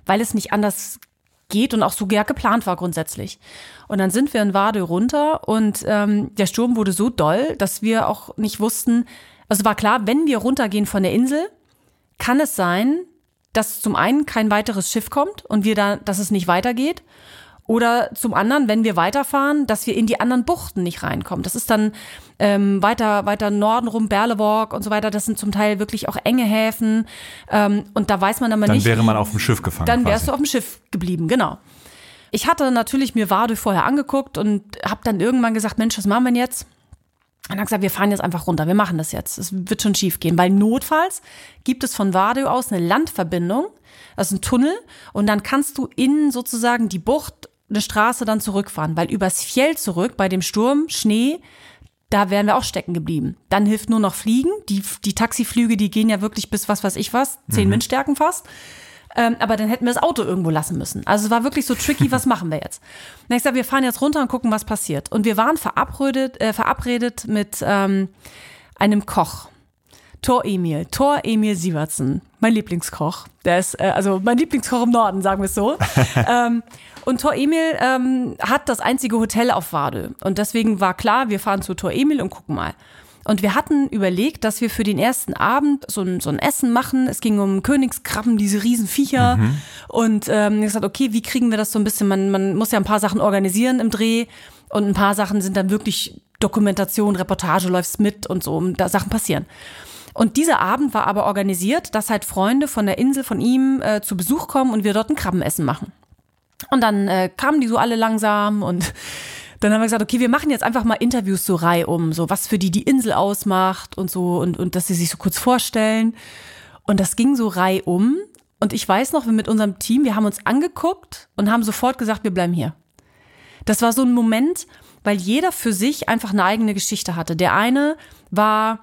weil es nicht anders geht und auch so ja, geplant war grundsätzlich. Und dann sind wir in Wade runter und ähm, der Sturm wurde so doll, dass wir auch nicht wussten, also war klar, wenn wir runtergehen von der Insel, kann es sein, dass zum einen kein weiteres Schiff kommt und wir da, dass es nicht weitergeht. Oder zum anderen, wenn wir weiterfahren, dass wir in die anderen Buchten nicht reinkommen. Das ist dann ähm, weiter, weiter Norden rum, Berlewalk und so weiter. Das sind zum Teil wirklich auch enge Häfen. Ähm, und da weiß man aber dann nicht. Dann wäre man auf dem Schiff gefangen. Dann wärst quasi. du auf dem Schiff geblieben, genau. Ich hatte natürlich mir Wade vorher angeguckt und habe dann irgendwann gesagt, Mensch, was machen wir denn jetzt? Und dann gesagt, wir fahren jetzt einfach runter, wir machen das jetzt. Es wird schon schief gehen, weil notfalls gibt es von Wade aus eine Landverbindung, ist ein Tunnel und dann kannst du in sozusagen die Bucht eine Straße dann zurückfahren, weil übers Fjell zurück bei dem Sturm, Schnee, da wären wir auch stecken geblieben. Dann hilft nur noch Fliegen. Die, die Taxiflüge, die gehen ja wirklich bis was weiß ich was, zehn mhm. Windstärken fast. Ähm, aber dann hätten wir das Auto irgendwo lassen müssen. Also es war wirklich so tricky, was machen wir jetzt? Und ich sage, wir fahren jetzt runter und gucken, was passiert. Und wir waren verabredet, äh, verabredet mit ähm, einem Koch. Tor Emil, Tor Emil Sievertsen, mein Lieblingskoch. Der ist, äh, also mein Lieblingskoch im Norden, sagen wir es so. <laughs> ähm, und Tor Emil ähm, hat das einzige Hotel auf Wade. Und deswegen war klar, wir fahren zu Tor Emil und gucken mal. Und wir hatten überlegt, dass wir für den ersten Abend so ein, so ein Essen machen. Es ging um Königskrabben, diese Riesenviecher. Mhm. Und ähm, ich gesagt, okay, wie kriegen wir das so ein bisschen? Man, man muss ja ein paar Sachen organisieren im Dreh. Und ein paar Sachen sind dann wirklich Dokumentation, Reportage, läufst mit und so, da Sachen passieren. Und dieser Abend war aber organisiert, dass halt Freunde von der Insel von ihm äh, zu Besuch kommen und wir dort ein Krabbenessen machen. Und dann äh, kamen die so alle langsam und <laughs> dann haben wir gesagt, okay, wir machen jetzt einfach mal Interviews so reihum, so was für die die Insel ausmacht und so und, und dass sie sich so kurz vorstellen. Und das ging so reihum. Und ich weiß noch, wir mit unserem Team, wir haben uns angeguckt und haben sofort gesagt, wir bleiben hier. Das war so ein Moment, weil jeder für sich einfach eine eigene Geschichte hatte. Der eine war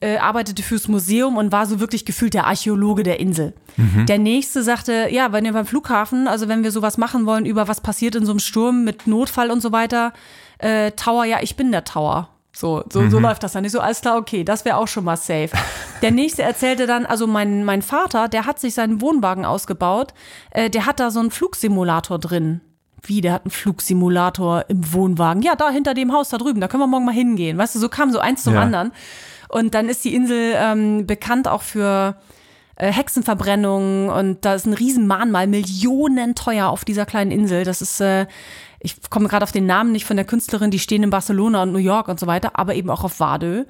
äh, arbeitete fürs Museum und war so wirklich gefühlt der Archäologe der Insel. Mhm. Der nächste sagte, ja, wenn wir beim Flughafen, also wenn wir sowas machen wollen über was passiert in so einem Sturm mit Notfall und so weiter, äh, Tower, ja, ich bin der Tower. So, so, mhm. so läuft das dann nicht so, alles klar, okay, das wäre auch schon mal safe. Der nächste erzählte dann, also mein, mein Vater, der hat sich seinen Wohnwagen ausgebaut, äh, der hat da so einen Flugsimulator drin wie, der hat einen Flugsimulator im Wohnwagen. Ja, da hinter dem Haus da drüben, da können wir morgen mal hingehen. Weißt du, so kam so eins zum Ja. anderen. Und dann ist die Insel ähm, bekannt auch für äh, Hexenverbrennungen und da ist ein riesen Mahnmal, Millionen teuer auf dieser kleinen Insel. Das ist, äh, ich komme gerade auf den Namen nicht von der Künstlerin, die stehen in Barcelona und New York und so weiter, aber eben auch auf Vadö.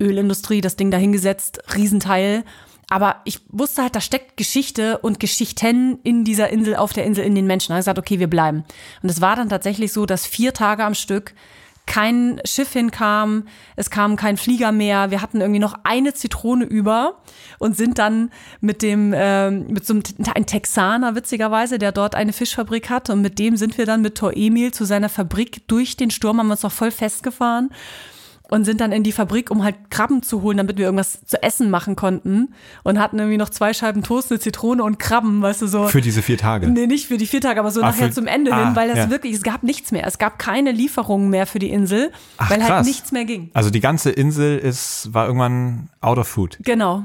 Ölindustrie, das Ding dahingesetzt, Riesenteil. Aber ich wusste halt, da steckt Geschichte und Geschichten in dieser Insel, auf der Insel, in den Menschen. Da habe ich gesagt, okay, wir bleiben. Und es war dann tatsächlich so, dass vier Tage am Stück kein Schiff hinkam, es kam kein Flieger mehr, wir hatten irgendwie noch eine Zitrone über und sind dann mit dem, ähm, mit so einem ein Texaner witzigerweise, der dort eine Fischfabrik hat und mit dem sind wir dann mit Tor Emil zu seiner Fabrik durch den Sturm, haben uns noch voll festgefahren und sind dann in die Fabrik, um halt Krabben zu holen, damit wir irgendwas zu essen machen konnten und hatten irgendwie noch zwei Scheiben Toast, eine Zitrone und Krabben, weißt du, so. Für diese vier Tage. Nee, nicht für die vier Tage, aber so Ah, nachher für- zum Ende ah, hin, weil das ja. wirklich, es gab nichts mehr. Es gab keine Lieferungen mehr für die Insel, Ach, weil halt krass. nichts mehr ging. Also die ganze Insel ist, war irgendwann out of food. Genau.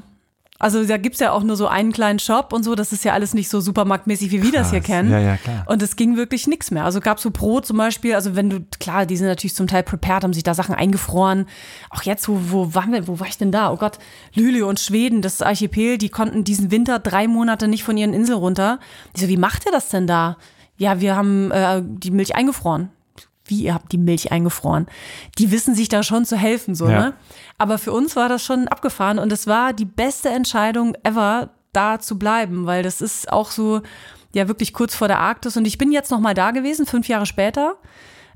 Also da gibt's ja auch nur so einen kleinen Shop und so, das ist ja alles nicht so supermarktmäßig, wie wir das hier kennen. Ja, ja, klar. Und es ging wirklich nichts mehr. Also gab so Brot zum Beispiel, also wenn du, klar, die sind natürlich zum Teil prepared, haben sich da Sachen eingefroren. Auch jetzt, wo, wo waren wir, wo war ich denn da? Oh Gott, Lüle und Schweden, das Archipel, die konnten diesen Winter drei Monate nicht von ihren Inseln runter. Ich so, wie macht ihr das denn da? Ja, wir haben äh, die Milch eingefroren. Wie, ihr habt die Milch eingefroren? Die wissen sich da schon zu helfen, so, Ja. ne? Aber für uns war das schon abgefahren und es war die beste Entscheidung ever, da zu bleiben, weil das ist auch so, ja, wirklich kurz vor der Arktis. Und ich bin jetzt noch mal da gewesen, fünf Jahre später,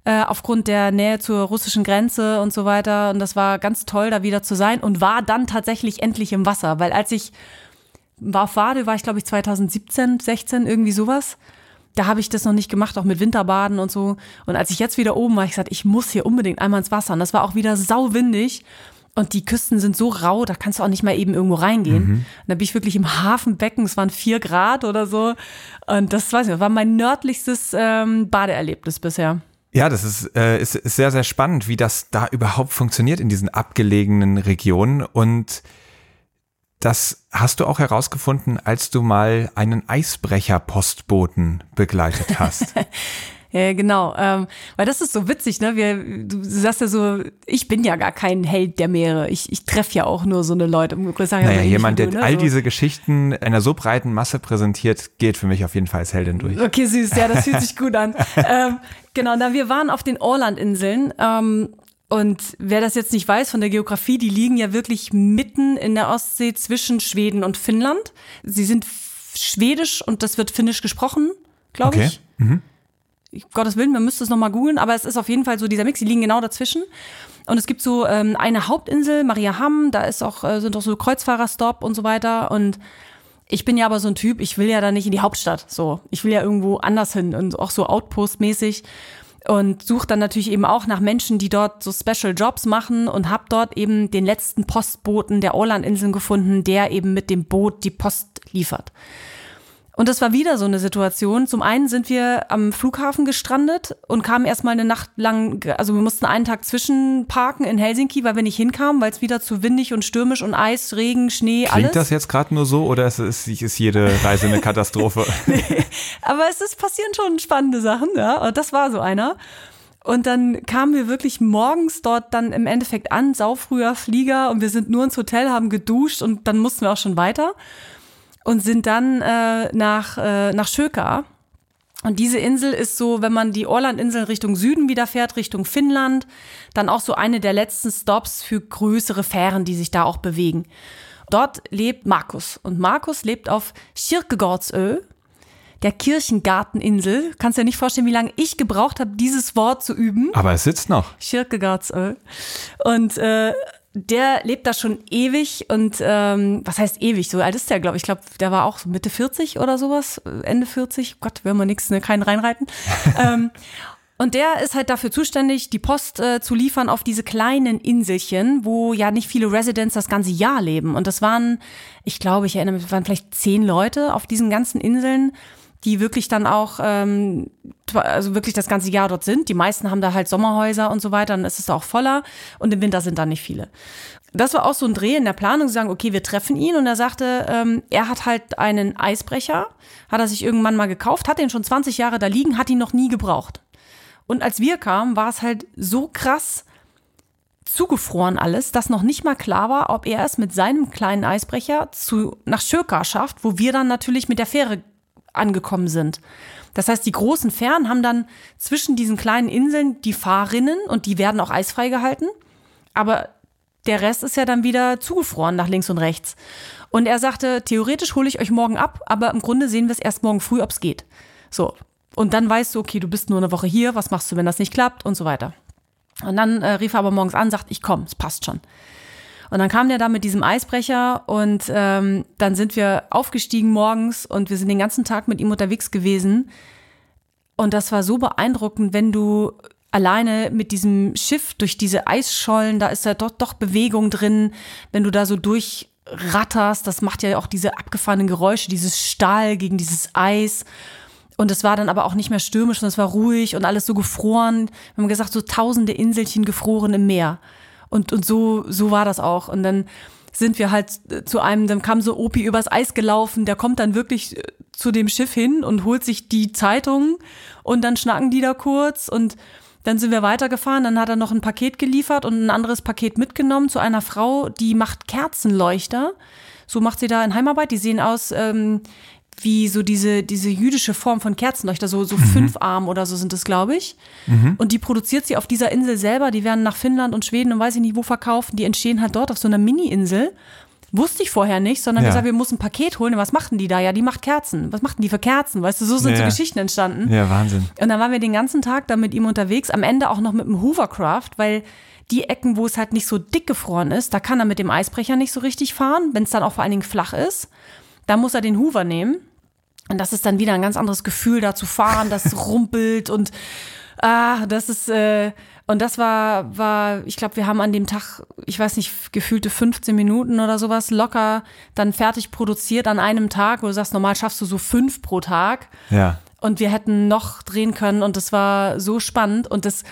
äh, aufgrund der Nähe zur russischen Grenze und so weiter. Und das war ganz toll, da wieder zu sein und war dann tatsächlich endlich im Wasser, weil als ich war auf Wade, war ich glaube ich 2017, 16, irgendwie sowas. Da habe ich das noch nicht gemacht, auch mit Winterbaden und so. Und als ich jetzt wieder oben war, ich gesagt, ich muss hier unbedingt einmal ins Wasser. Und das war auch wieder sauwindig. Und die Küsten sind so rau, da kannst du auch nicht mal eben irgendwo reingehen. Und da bin ich wirklich im Hafenbecken, es waren vier Grad oder so. Und das weiß ich, war mein nördlichstes ähm, Badeerlebnis bisher. Ja, das ist, äh, ist, ist sehr, sehr spannend, wie das da überhaupt funktioniert in diesen abgelegenen Regionen. Und das hast du auch herausgefunden, als du mal einen Eisbrecher-Postboten begleitet hast. <laughs> Ja, genau. Ähm, weil das ist so witzig, ne? Wir, du sagst ja so, ich bin ja gar kein Held der Meere. Ich, ich treffe ja auch nur so eine Leute. Naja, jemand, der ne? all So. diese Geschichten einer so breiten Masse präsentiert, geht für mich auf jeden Fall als Heldin durch. Okay, süß, ja, das fühlt sich <laughs> gut an. ähm, genau, na, wir waren auf den Orland-Inseln. Ähm, und wer das jetzt nicht weiß von der Geografie, die liegen ja wirklich mitten in der Ostsee zwischen Schweden und Finnland. Sie sind schwedisch und das wird finnisch gesprochen, glaube Okay. ich. Ich- Gottes Willen, man müsste es nochmal googeln, aber es ist auf jeden Fall so dieser Mix, die liegen genau dazwischen. Und es gibt so ähm, eine Hauptinsel, Mariaham, da ist auch, äh, sind auch so Kreuzfahrerstop und so weiter. Und ich bin ja aber so ein Typ, ich will ja da nicht in die Hauptstadt. So, ich will ja irgendwo anders hin und auch so Outpost-mäßig. Und suche dann natürlich eben auch nach Menschen, die dort so Special Jobs machen und habe dort eben den letzten Postboten der Orlandinseln gefunden, der eben mit dem Boot die Post liefert. Und das war wieder so eine Situation. Zum einen sind wir am Flughafen gestrandet und kamen erstmal eine Nacht lang, also wir mussten einen Tag zwischenparken in Helsinki, weil wir nicht hinkamen, weil es wieder zu windig und stürmisch und Eis, Regen, Schnee, Klingt alles. das jetzt gerade nur so oder ist, ist, ist jede Reise eine Katastrophe? <laughs> Aber es ist passieren schon spannende Sachen, ja. Und das war so einer. Und dann kamen wir wirklich morgens dort dann im Endeffekt an, saufrüher Flieger und wir sind nur ins Hotel, haben geduscht und dann mussten wir auch schon weiter und sind dann äh, nach, äh, nach Schöka. Und diese Insel ist so, wenn man die Orlandinseln Richtung Süden wieder fährt, Richtung Finnland, dann auch so eine der letzten Stops für größere Fähren, die sich da auch bewegen. Dort lebt Markus und Markus lebt auf Kierkegaardsö, der Kirchengarteninsel. Kannst dir nicht vorstellen, wie lange ich gebraucht habe, dieses Wort zu üben. Aber es sitzt noch. Kierkegaardsö. Und äh, der lebt da schon ewig und ähm, was heißt ewig? So alt ist der, glaube ich. Ich glaube, der war auch so Mitte 40 oder sowas, Ende 40. Gott, will man nichts, ne, keinen reinreiten. <laughs> ähm, und der ist halt dafür zuständig, die Post äh, zu liefern auf diese kleinen Inselchen, wo ja nicht viele Residents das ganze Jahr leben. Und das waren, ich glaube, ich erinnere mich, es waren vielleicht zehn Leute auf diesen ganzen Inseln, die wirklich dann auch, ähm, also wirklich das ganze Jahr dort sind. Die meisten haben da halt Sommerhäuser und so weiter, dann ist es auch voller und im Winter sind da nicht viele. Das war auch so ein Dreh in der Planung, zu sagen, okay, wir treffen ihn und er sagte, ähm, er hat halt einen Eisbrecher, hat er sich irgendwann mal gekauft, hat den schon 20 Jahre da liegen, hat ihn noch nie gebraucht. Und als wir kamen, war es halt so krass zugefroren alles, dass noch nicht mal klar war, ob er es mit seinem kleinen Eisbrecher zu, nach Schirka schafft, wo wir dann natürlich mit der Fähre angekommen sind. Das heißt, die großen Fähren haben dann zwischen diesen kleinen Inseln die Fahrrinnen und die werden auch eisfrei gehalten. Aber der Rest ist ja dann wieder zugefroren nach links und rechts. Und er sagte, theoretisch hole ich euch morgen ab, aber im Grunde sehen wir es erst morgen früh, ob es geht. So. Und dann weißt du, okay, du bist nur eine Woche hier, was machst du, wenn das nicht klappt und so weiter. Und dann äh, rief er aber morgens an, sagt, ich komme, es passt schon. Und dann kam der da mit diesem Eisbrecher und ähm, dann sind wir aufgestiegen morgens und wir sind den ganzen Tag mit ihm unterwegs gewesen. Und das war so beeindruckend, wenn du alleine mit diesem Schiff durch diese Eisschollen, da ist ja doch, doch Bewegung drin, wenn du da so durchratterst, das macht ja auch diese abgefahrenen Geräusche, dieses Stahl gegen dieses Eis. Und es war dann aber auch nicht mehr stürmisch, sondern es war ruhig und alles so gefroren. Wir haben gesagt, so tausende Inselchen gefroren im Meer. Und, und so, so war das auch. Und dann sind wir halt äh, zu einem, dann kam so Opi übers Eis gelaufen, der kommt dann wirklich äh, zu dem Schiff hin und holt sich die Zeitung und dann schnacken die da kurz und dann sind wir weitergefahren, dann hat er noch ein Paket geliefert und ein anderes Paket mitgenommen zu einer Frau, die macht Kerzenleuchter. So macht sie da in Heimarbeit. Die sehen aus ähm, wie so diese, diese jüdische Form von Kerzenleuchter, so, so mhm. fünf Arm oder so sind es, glaube ich. Mhm. Und die produziert sie auf dieser Insel selber. Die werden nach Finnland und Schweden und weiß ich nicht wo verkauft. Die entstehen halt dort auf so einer Mini-Insel. Wusste ich vorher nicht, sondern ja. gesagt, wir müssen ein Paket holen. Was machten die da? Ja, die macht Kerzen. Was machten die für Kerzen? Weißt du, so sind ja, so Geschichten entstanden. Ja, Wahnsinn. Und dann waren wir den ganzen Tag da mit ihm unterwegs, am Ende auch noch mit dem Hoovercraft, weil die Ecken, wo es halt nicht so dick gefroren ist, da kann er mit dem Eisbrecher nicht so richtig fahren, wenn es dann auch vor allen Dingen flach ist. Da muss er den Hoover nehmen. Und das ist dann wieder ein ganz anderes Gefühl, da zu fahren, das <laughs> rumpelt und ah, das ist, äh, und das war, war, ich glaube, wir haben an dem Tag, ich weiß nicht, gefühlte 15 Minuten oder sowas locker dann fertig produziert an einem Tag, wo du sagst, normal schaffst du so fünf pro Tag. Ja. Und wir hätten noch drehen können und das war so spannend. Und das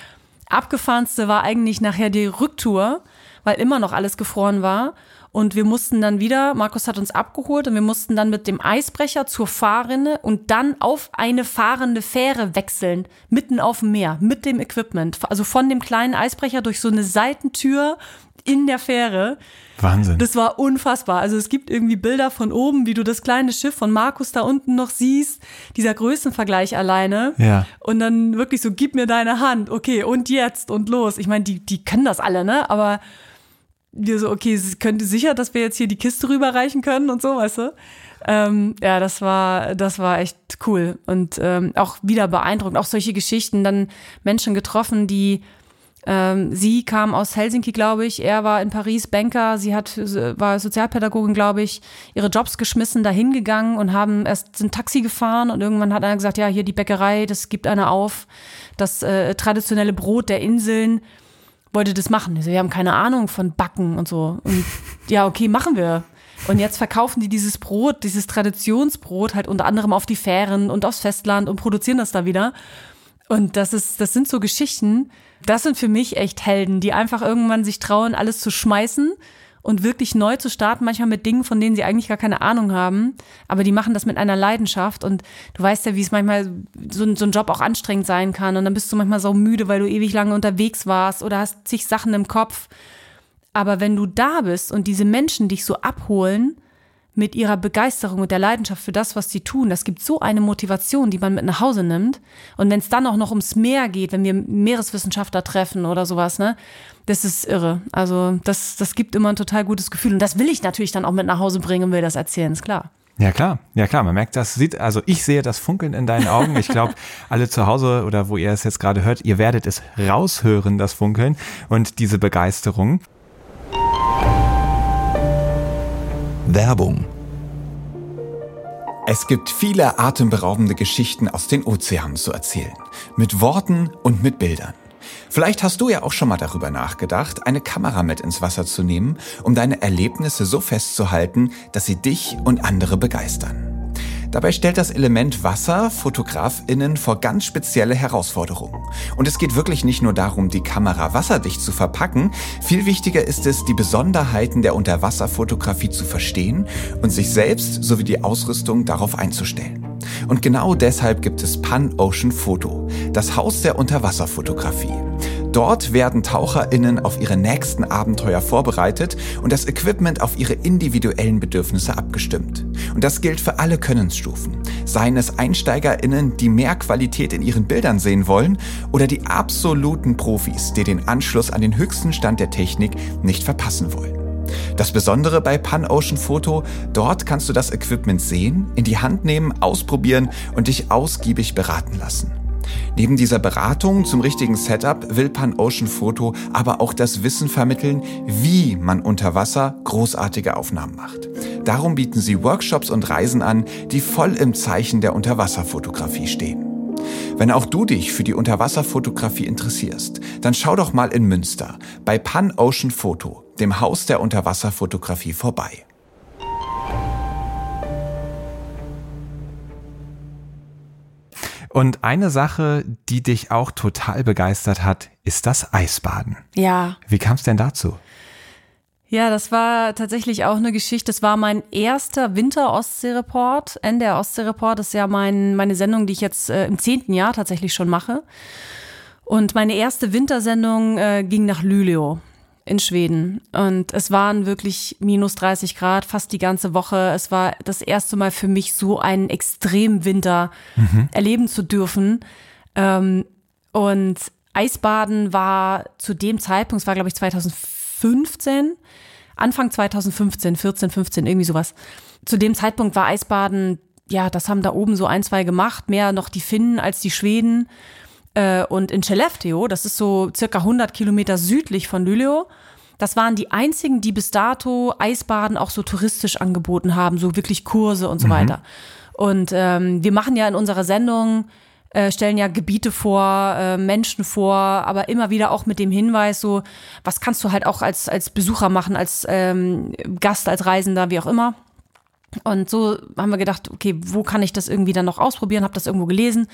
Abgefahrenste war eigentlich nachher die Rücktour, weil immer noch alles gefroren war. Und wir mussten dann wieder, Markus hat uns abgeholt und wir mussten dann mit dem Eisbrecher zur Fahrrinne und dann auf eine fahrende Fähre wechseln, mitten auf dem Meer, mit dem Equipment. Also von dem kleinen Eisbrecher durch so eine Seitentür in der Fähre. Wahnsinn. Das war unfassbar. Also es gibt irgendwie Bilder von oben, wie du das kleine Schiff von Markus da unten noch siehst, dieser Größenvergleich alleine. Ja. Und dann wirklich so, gib mir deine Hand, okay, und jetzt und los. Ich meine, die, die können das alle, ne? Aber wir so, okay, könnte sicher, dass wir jetzt hier die Kiste rüberreichen können und so, weißt du? Ähm, ja, das war, das war echt cool und ähm, auch wieder beeindruckend. Auch solche Geschichten, dann Menschen getroffen, die ähm, sie kam aus Helsinki, glaube ich. Er war in Paris Banker. Sie hat war Sozialpädagogin, glaube ich. Ihre Jobs geschmissen, dahin gegangen und haben erst sind Taxi gefahren und irgendwann hat einer gesagt, ja hier die Bäckerei, das gibt einer auf. Das äh, traditionelle Brot der Inseln wollte das machen. wir haben keine Ahnung von Backen und so. Und <laughs> ja, okay, machen wir. Und jetzt verkaufen die dieses Brot, dieses Traditionsbrot halt unter anderem auf die Fähren und aufs Festland und produzieren das da wieder. Und das ist, das sind so Geschichten, das sind für mich echt Helden, die einfach irgendwann sich trauen, alles zu schmeißen und wirklich neu zu starten, manchmal mit Dingen, von denen sie eigentlich gar keine Ahnung haben, aber die machen das mit einer Leidenschaft und du weißt ja, wie es manchmal so, so ein Job auch anstrengend sein kann und dann bist du manchmal so müde, weil du ewig lange unterwegs warst oder hast zig Sachen im Kopf. Aber wenn du da bist und diese Menschen dich so abholen, mit ihrer Begeisterung und der Leidenschaft für das, was sie tun. Das gibt so eine Motivation, die man mit nach Hause nimmt. Und wenn es dann auch noch ums Meer geht, wenn wir Meereswissenschaftler treffen oder sowas, ne, das ist irre. Also das, das gibt immer ein total gutes Gefühl. Und das will ich natürlich dann auch mit nach Hause bringen und will das erzählen, ist klar. Ja klar, ja klar, man merkt das, sieht, also ich sehe das Funkeln in deinen Augen. Ich glaube, <laughs> alle zu Hause oder wo ihr es jetzt gerade hört, ihr werdet es raushören, das Funkeln und diese Begeisterung. Werbung. Es gibt viele atemberaubende Geschichten aus den Ozeanen zu erzählen. Mit Worten und mit Bildern. Vielleicht hast du ja auch schon mal darüber nachgedacht, eine Kamera mit ins Wasser zu nehmen, um deine Erlebnisse so festzuhalten, dass sie dich und andere begeistern. Dabei stellt das Element Wasser Fotografinnen vor ganz spezielle Herausforderungen. Und es geht wirklich nicht nur darum, die Kamera wasserdicht zu verpacken, viel wichtiger ist es, die Besonderheiten der Unterwasserfotografie zu verstehen und sich selbst sowie die Ausrüstung darauf einzustellen. Und genau deshalb gibt es Pan Ocean Photo, das Haus der Unterwasserfotografie. Dort werden TaucherInnen auf ihre nächsten Abenteuer vorbereitet und das Equipment auf ihre individuellen Bedürfnisse abgestimmt. Und das gilt für alle Könnensstufen. Seien es EinsteigerInnen, die mehr Qualität in ihren Bildern sehen wollen, oder die absoluten Profis, die den Anschluss an den höchsten Stand der Technik nicht verpassen wollen. Das Besondere bei Pan Ocean Photo, dort kannst du das Equipment sehen, in die Hand nehmen, ausprobieren und dich ausgiebig beraten lassen. Neben dieser Beratung zum richtigen Setup will Pan Ocean Photo aber auch das Wissen vermitteln, wie man unter Wasser großartige Aufnahmen macht. Darum bieten sie Workshops und Reisen an, die voll im Zeichen der Unterwasserfotografie stehen. Wenn auch du dich für die Unterwasserfotografie interessierst, dann schau doch mal in Münster bei Pan Ocean Photo, dem Haus der Unterwasserfotografie vorbei. Und eine Sache, die dich auch total begeistert hat, ist das Eisbaden. Ja. Wie kam es denn dazu? Ja, das war tatsächlich auch eine Geschichte. Das war mein erster Winter-Ostsee-Report. NDR Ostsee-Report ist ja mein, meine Sendung, die ich jetzt äh, im zehnten Jahr tatsächlich schon mache. Und meine erste Wintersendung äh, ging nach Luleå in Schweden. Und es waren wirklich minus 30 Grad fast die ganze Woche. Es war das erste Mal für mich so einen extremen Winter mhm. erleben zu dürfen. Ähm, und Eisbaden war zu dem Zeitpunkt, es war glaube ich 2015, Anfang 2015, 14, 15, irgendwie sowas. Zu dem Zeitpunkt war Eisbaden, ja, das haben da oben so ein, zwei gemacht, mehr noch die Finnen als die Schweden. Äh, und in Skellefteå, das ist so circa 100 Kilometer südlich von Luleå, das waren die einzigen, die bis dato Eisbaden auch so touristisch angeboten haben, so wirklich Kurse und so mhm. weiter. Und ähm, wir machen ja in unserer Sendung, äh, stellen ja Gebiete vor, äh, Menschen vor, aber immer wieder auch mit dem Hinweis, so, was kannst du halt auch als, als Besucher machen, als ähm, Gast, als Reisender, wie auch immer. Und so haben wir gedacht, okay, wo kann ich das irgendwie dann noch ausprobieren? Hab das irgendwo gelesen.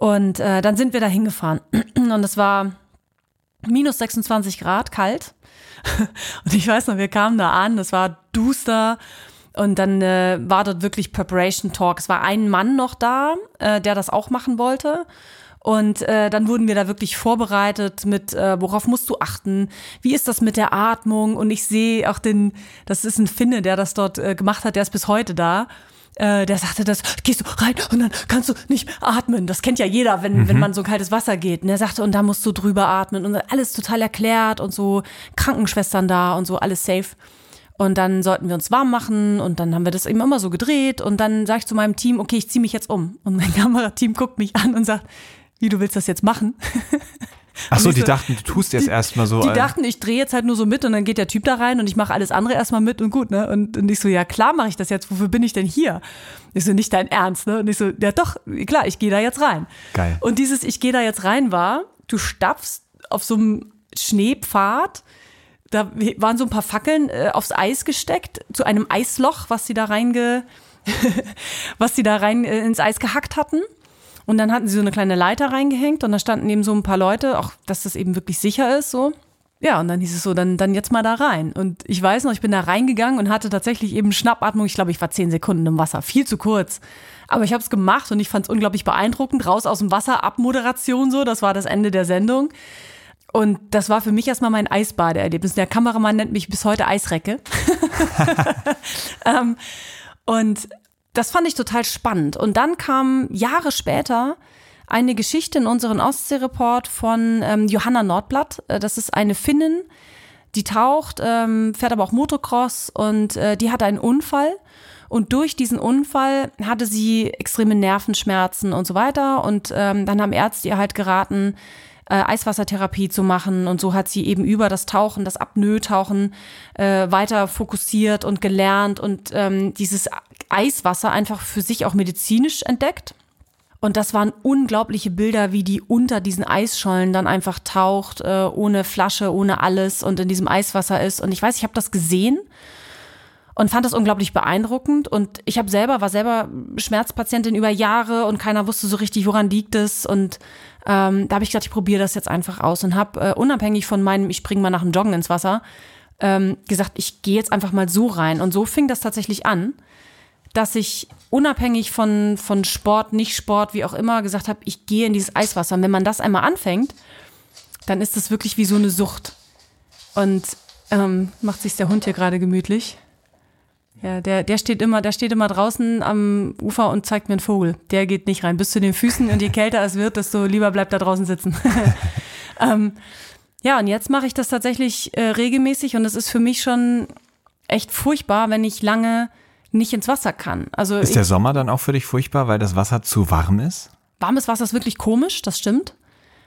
Und äh, dann sind wir da hingefahren. <clears throat> Und es war minus 26 Grad, kalt. <laughs> Und ich weiß noch, wir kamen da an, es war duster. Und dann äh, war dort wirklich Preparation Talk. Es war ein Mann noch da, äh, der das auch machen wollte. Und äh, dann wurden wir da wirklich vorbereitet mit, äh, worauf musst du achten? Wie ist das mit der Atmung? Und ich sehe auch den, das ist ein Finne, der das dort äh, gemacht hat, der ist bis heute da äh, der sagte das, gehst du rein und dann kannst du nicht atmen. Das kennt ja jeder, wenn, mhm. wenn man so kaltes Wasser geht. Und er sagte, und da musst du drüber atmen und alles total erklärt und so Krankenschwestern da und so, alles safe. Und dann sollten wir uns warm machen und dann haben wir das eben immer so gedreht und dann sage ich zu meinem Team, okay, ich ziehe mich jetzt um. Und mein <laughs> Kamerateam guckt mich an und sagt, wie du willst das jetzt machen? <laughs> Ach so, die so, dachten, du tust jetzt erstmal so. Die ein. dachten, ich drehe jetzt halt nur so mit und dann geht der Typ da rein und ich mache alles andere erstmal mit und gut, ne? Und, und ich so, ja klar mache ich das jetzt, wofür bin ich denn hier? Ich so, nicht dein Ernst, ne? Und ich so, ja doch, klar, ich gehe da jetzt rein. Geil. Und dieses Ich gehe da jetzt rein war, du stapfst auf so einem Schneepfad, da waren so ein paar Fackeln äh, aufs Eis gesteckt, zu einem Eisloch, was sie da reinge, <laughs> was sie da rein äh, ins Eis gehackt hatten. Und dann hatten sie so eine kleine Leiter reingehängt und da standen eben so ein paar Leute, auch dass das eben wirklich sicher ist, so. Ja, und dann hieß es so, dann, dann jetzt mal da rein. Und ich weiß noch, ich bin da reingegangen und hatte tatsächlich eben Schnappatmung. Ich glaube, ich war zehn Sekunden im Wasser. Viel zu kurz. Aber ich habe es gemacht und ich fand es unglaublich beeindruckend. Raus aus dem Wasser, Abmoderation so. Das war das Ende der Sendung. Und das war für mich erstmal mein Eisbadeerlebnis. Der Kameramann nennt mich bis heute Eisrecke. <laughs> ähm, und das fand ich total spannend. Und dann kam Jahre später eine Geschichte in unseren Ostsee-Report von ähm, Johanna Nordblatt. Äh, das ist eine Finnin, die taucht, ähm, fährt aber auch Motocross und äh, die hatte einen Unfall. Und durch diesen Unfall hatte sie extreme Nervenschmerzen und so weiter. Und ähm, dann haben Ärzte ihr halt geraten, äh, Eiswassertherapie zu machen. Und so hat sie eben über das Tauchen, das Apnoe-Tauchen äh, weiter fokussiert und gelernt und ähm, dieses Eiswasser einfach für sich auch medizinisch entdeckt. Und das waren unglaubliche Bilder, wie die unter diesen Eisschollen dann einfach taucht, äh, ohne Flasche, ohne alles und in diesem Eiswasser ist. Und ich weiß, ich habe das gesehen und fand das unglaublich beeindruckend. Und ich habe selber, war selber Schmerzpatientin über Jahre und keiner wusste so richtig, woran liegt es. Und ähm, da habe ich gedacht, ich probiere das jetzt einfach aus und habe äh, unabhängig von meinem, ich springe mal nach dem Joggen ins Wasser, ähm, gesagt, ich gehe jetzt einfach mal so rein. Und so fing das tatsächlich an, dass ich unabhängig von, von Sport, Nicht-Sport, wie auch immer, gesagt habe, ich gehe in dieses Eiswasser. Und wenn man das einmal anfängt, dann ist das wirklich wie so eine Sucht. Und ähm, macht sich der Hund hier gerade gemütlich. Ja, der, der steht immer, der steht immer draußen am Ufer und zeigt mir einen Vogel. Der geht nicht rein. Bis zu den Füßen und je kälter es wird, desto lieber bleibt er draußen sitzen. <laughs> ähm, ja, und jetzt mache ich das tatsächlich äh, regelmäßig und es ist für mich schon echt furchtbar, wenn ich lange nicht ins Wasser kann. Also ist der Sommer dann auch für dich furchtbar, weil das Wasser zu warm ist? Warmes Wasser ist wirklich komisch, das stimmt.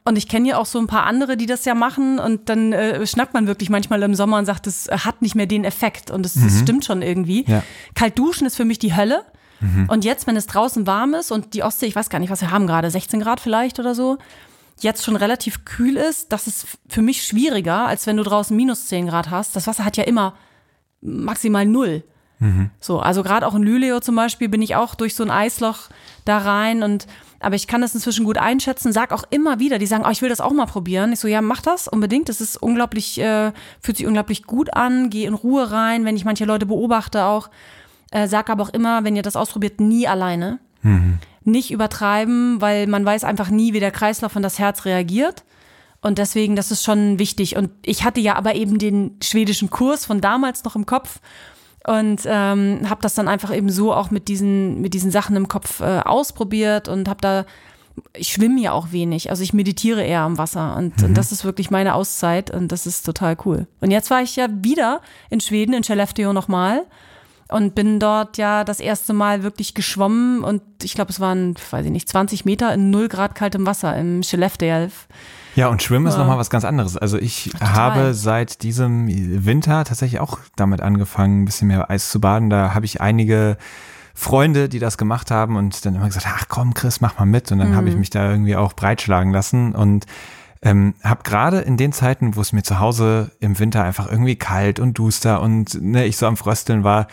Und ich kenne ja auch so ein paar andere, die das ja machen und dann äh, schnappt man wirklich manchmal im Sommer und sagt, es hat nicht mehr den Effekt und es mhm. stimmt schon irgendwie. Ja. Kalt duschen ist für mich die Hölle. Mhm. Und jetzt, wenn es draußen warm ist und die Ostsee, ich weiß gar nicht, was wir haben gerade, 16 Grad vielleicht oder so, jetzt schon relativ kühl ist, das ist für mich schwieriger, als wenn du draußen minus 10 Grad hast. Das Wasser hat ja immer maximal null. Mhm. So, also gerade auch in Lüleo zum Beispiel bin ich auch durch so ein Eisloch da rein und aber ich kann das inzwischen gut einschätzen, sag auch immer wieder, die sagen, oh, ich will das auch mal probieren. Ich so, ja, mach das unbedingt. Das ist unglaublich, äh, fühlt sich unglaublich gut an, geh in Ruhe rein, wenn ich manche Leute beobachte auch. Äh, sag aber auch immer, wenn ihr das ausprobiert, nie alleine. Mhm. Nicht übertreiben, weil man weiß einfach nie, wie der Kreislauf und das Herz reagiert. Und deswegen, das ist schon wichtig. Und ich hatte ja aber eben den schwedischen Kurs von damals noch im Kopf und ähm, habe das dann einfach eben so auch mit diesen mit diesen Sachen im Kopf äh, ausprobiert und habe da ich schwimme ja auch wenig, also ich meditiere eher am Wasser und, mhm. und, das ist wirklich meine Auszeit und das ist total cool. Und jetzt war ich ja wieder in Schweden in Skellefteå nochmal und bin dort ja das erste Mal wirklich geschwommen und ich glaube es waren, weiß ich nicht, 20 Meter in 0 Grad kaltem Wasser im Skellefteå. Ja, und Schwimmen ja. ist nochmal was ganz anderes. Also ich Total. habe seit diesem Winter tatsächlich auch damit angefangen, ein bisschen mehr Eis zu baden. Da habe ich einige Freunde, die das gemacht haben und dann immer gesagt, ach komm, Chris, mach mal mit. Und dann mhm. habe ich mich da irgendwie auch breitschlagen lassen und ähm, habe gerade in den Zeiten, wo es mir zu Hause im Winter einfach irgendwie kalt und duster und ne, ich so am Frösteln war,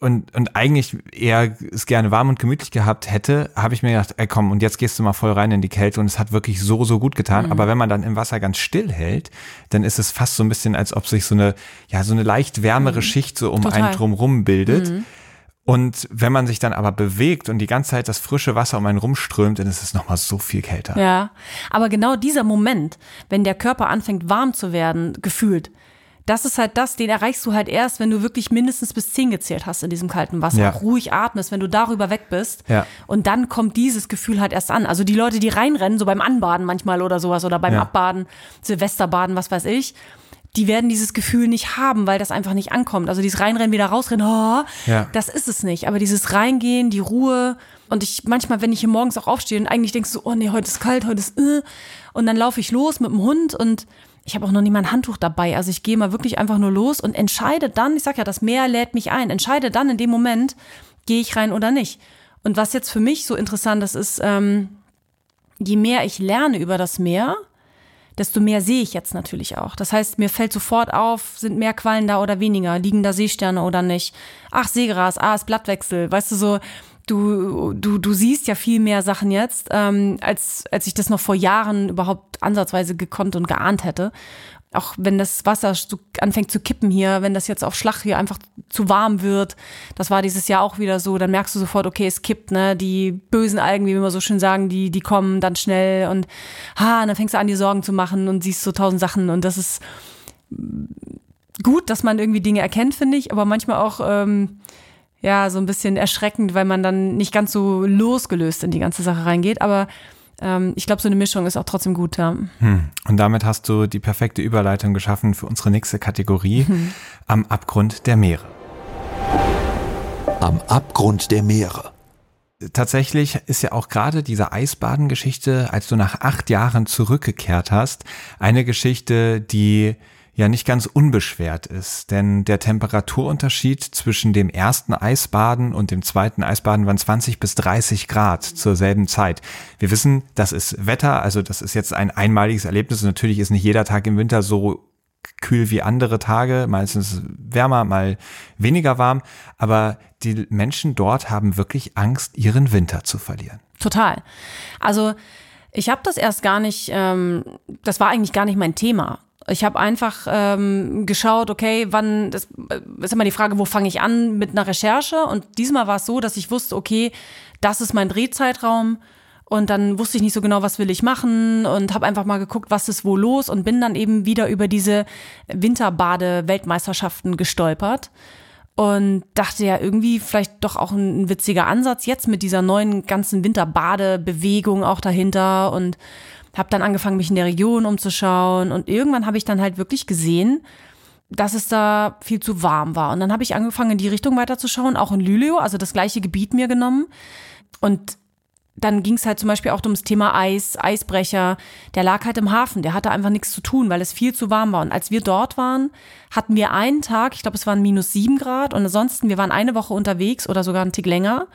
und, und eigentlich eher es gerne warm und gemütlich gehabt hätte, habe ich mir gedacht, ey komm, und jetzt gehst du mal voll rein in die Kälte und es hat wirklich so, so gut getan. Mhm. Aber wenn man dann im Wasser ganz still hält, dann ist es fast so ein bisschen, als ob sich so eine, ja, so eine leicht wärmere mhm. Schicht so um Total. einen drumrum bildet. Mhm. Und wenn man sich dann aber bewegt und die ganze Zeit das frische Wasser um einen rumströmt, dann ist es nochmal so viel kälter. Ja, aber genau dieser Moment, wenn der Körper anfängt warm zu werden, gefühlt, das ist halt das, den erreichst du halt erst, wenn du wirklich mindestens bis zehn gezählt hast in diesem kalten Wasser. Ja. Ruhig atmest, wenn du darüber weg bist. Ja. Und dann kommt dieses Gefühl halt erst an. Also die Leute, die reinrennen, so beim Anbaden manchmal oder sowas oder beim ja. Abbaden, Silvesterbaden, was weiß ich, die werden dieses Gefühl nicht haben, weil das einfach nicht ankommt. Also dieses Reinrennen, wieder rausrennen, oh, ja. das ist es nicht. Aber dieses Reingehen, die Ruhe und ich manchmal, wenn ich hier morgens auch aufstehe und eigentlich denkst du, oh nee, heute ist kalt, heute ist, äh, und dann laufe ich los mit dem Hund und ich habe auch noch nie mal ein Handtuch dabei. Also ich gehe mal wirklich einfach nur los und entscheide dann, ich sag ja, das Meer lädt mich ein, entscheide dann in dem Moment, gehe ich rein oder nicht. Und was jetzt für mich so interessant ist, ist, ähm, je mehr ich lerne über das Meer, desto mehr sehe ich jetzt natürlich auch. Das heißt, mir fällt sofort auf, sind mehr Quallen da oder weniger, liegen da Seesterne oder nicht. Ach, Seegras, ah, ist Blattwechsel. Weißt du so, du, du, du siehst ja viel mehr Sachen jetzt, ähm, als, als ich das noch vor Jahren überhaupt ansatzweise gekonnt und geahnt hätte. Auch wenn das Wasser anfängt zu kippen hier, wenn das jetzt auf Schlag hier einfach zu warm wird, das war dieses Jahr auch wieder so, dann merkst du sofort, okay, es kippt, ne? Die bösen Algen, wie wir immer so schön sagen, die, die kommen dann schnell und ha, und dann fängst du an, dir Sorgen zu machen und siehst so tausend Sachen und das ist gut, dass man irgendwie Dinge erkennt, finde ich, aber manchmal auch ähm, ja, so ein bisschen erschreckend, weil man dann nicht ganz so losgelöst in die ganze Sache reingeht. Aber ähm, ich glaube, so eine Mischung ist auch trotzdem gut, ja. Hm. Und damit hast du die perfekte Überleitung geschaffen für unsere nächste Kategorie hm. am Abgrund der Meere. Am Abgrund der Meere. Tatsächlich ist ja auch gerade diese Eisbadengeschichte, als du nach acht Jahren zurückgekehrt hast, eine Geschichte, die ja nicht ganz unbeschwert ist, denn der Temperaturunterschied zwischen dem ersten Eisbaden und dem zweiten Eisbaden waren 20 bis 30 Grad zur selben Zeit. Wir wissen, das ist Wetter, also das ist jetzt ein einmaliges Erlebnis. Natürlich ist nicht jeder Tag im Winter so kühl wie andere Tage, meistens wärmer, mal weniger warm, aber die Menschen dort haben wirklich Angst, ihren Winter zu verlieren. Total. Also ich habe das erst gar nicht, ähm, das war eigentlich gar nicht mein Thema. Ich habe einfach ähm, geschaut, okay, wann, das äh, ist immer die Frage, wo fange ich an mit einer Recherche? Und diesmal war es so, dass ich wusste, okay, das ist mein Drehzeitraum. Und dann wusste ich nicht so genau, was will ich machen und habe einfach mal geguckt, was ist wo los und bin dann eben wieder über diese Winterbade-Weltmeisterschaften gestolpert und dachte ja irgendwie vielleicht doch auch ein, witziger Ansatz jetzt mit dieser neuen ganzen Winterbade-Bewegung auch dahinter und habe dann angefangen, mich in der Region umzuschauen und irgendwann habe ich dann halt wirklich gesehen, dass es da viel zu warm war. Und dann habe ich angefangen, in die Richtung weiterzuschauen, auch in Lüleo, also das gleiche Gebiet mir genommen. Und dann ging es halt zum Beispiel auch ums Thema Eis, Eisbrecher. Der lag halt im Hafen, der hatte einfach nichts zu tun, weil es viel zu warm war. Und als wir dort waren, hatten wir einen Tag, ich glaube, es waren minus sieben Grad und ansonsten, wir waren eine Woche unterwegs oder sogar einen Tick länger.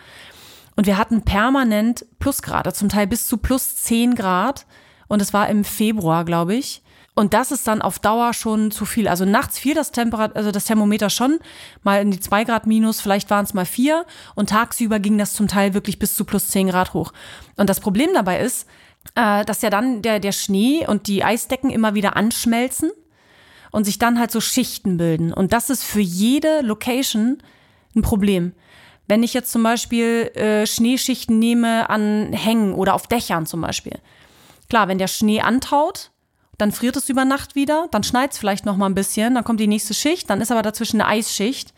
Und wir hatten permanent Plusgrade, zum Teil bis zu plus zehn Grad. Und es war im Februar, glaube ich. Und das ist dann auf Dauer schon zu viel. Also nachts fiel das Temperat also das Thermometer schon mal in die zwei Grad minus, vielleicht waren es mal vier. Und tagsüber ging das zum Teil wirklich bis zu plus zehn Grad hoch. Und das Problem dabei ist, äh, dass ja dann der, der Schnee und die Eisdecken immer wieder anschmelzen und sich dann halt so Schichten bilden. Und das ist für jede Location ein Problem. Wenn ich jetzt zum Beispiel äh, Schneeschichten nehme an Hängen oder auf Dächern zum Beispiel, Klar, wenn der Schnee antaut, dann friert es über Nacht wieder, dann schneit es vielleicht noch mal ein bisschen, dann kommt die nächste Schicht, dann ist aber dazwischen eine Eisschicht,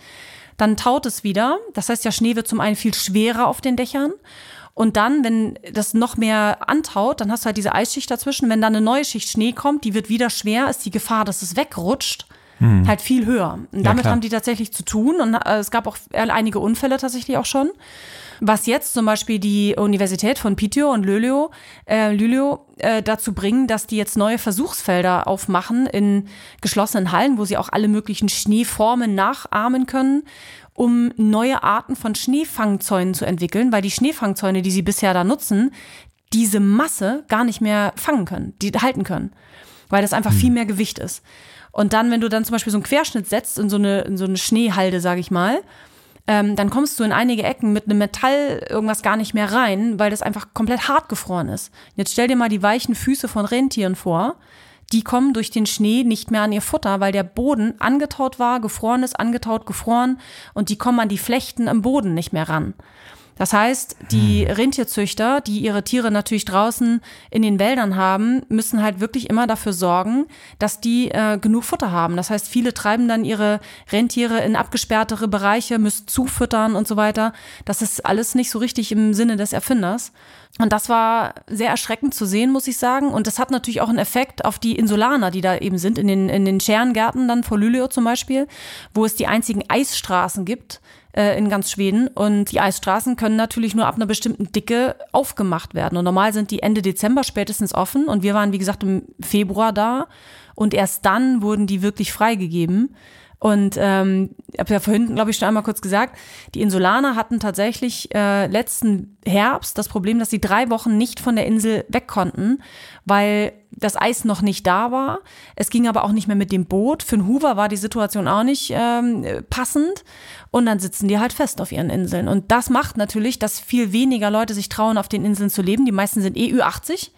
dann taut es wieder. Das heißt, der Schnee wird zum einen viel schwerer auf den Dächern und dann, wenn das noch mehr antaut, dann hast du halt diese Eisschicht dazwischen. Wenn dann eine neue Schicht Schnee kommt, die wird wieder schwer, ist die Gefahr, dass es wegrutscht, hm. halt viel höher. Und damit ja, haben die tatsächlich zu tun. Und äh, es gab auch einige Unfälle tatsächlich auch schon. Was jetzt zum Beispiel die Universität von Piteå und Luleå, äh, Luleå äh, dazu bringen, dass die jetzt neue Versuchsfelder aufmachen in geschlossenen Hallen, wo sie auch alle möglichen Schneeformen nachahmen können um neue Arten von Schneefangzäunen zu entwickeln, weil die Schneefangzäune, die sie bisher da nutzen, diese Masse gar nicht mehr fangen können, die halten können, weil das einfach hm. viel mehr Gewicht ist. Und dann, wenn du dann zum Beispiel so einen Querschnitt setzt in so eine, in so eine Schneehalde, sage ich mal, ähm, dann kommst du in einige Ecken mit einem Metall irgendwas gar nicht mehr rein, weil das einfach komplett hart gefroren ist. Jetzt stell dir mal die weichen Füße von Rentieren vor. Die kommen durch den Schnee nicht mehr an ihr Futter, weil der Boden angetaut war, gefroren ist, angetaut, gefroren und die kommen an die Flechten im Boden nicht mehr ran. Das heißt, die hm. Rentierzüchter, die ihre Tiere natürlich draußen in den Wäldern haben, müssen halt wirklich immer dafür sorgen, dass die äh, genug Futter haben. Das heißt, viele treiben dann ihre Rentiere in abgesperrtere Bereiche, müssen zufüttern und so weiter. Das ist alles nicht so richtig im Sinne des Erfinders. Und das war sehr erschreckend zu sehen, muss ich sagen. Und das hat natürlich auch einen Effekt auf die Insulaner, die da eben sind, in den, in den Scherengärten dann vor Luleå zum Beispiel, wo es die einzigen Eisstraßen gibt äh, in ganz Schweden. Und die Eisstraßen können natürlich nur ab einer bestimmten Dicke aufgemacht werden. Und normal sind die Ende Dezember spätestens offen. Und wir waren, wie gesagt, im Februar da. Und erst dann wurden die wirklich freigegeben. Und ähm, habe ja vorhin, glaube ich, schon einmal kurz gesagt, die Insulaner hatten tatsächlich äh, letzten Herbst das Problem, dass sie drei Wochen nicht von der Insel weg konnten, weil das Eis noch nicht da war. Es ging aber auch nicht mehr mit dem Boot. Für den Hoover war die Situation auch nicht ähm, passend. Und dann sitzen die halt fest auf ihren Inseln. Und das macht natürlich, dass viel weniger Leute sich trauen, auf den Inseln zu leben. Die meisten sind EU 80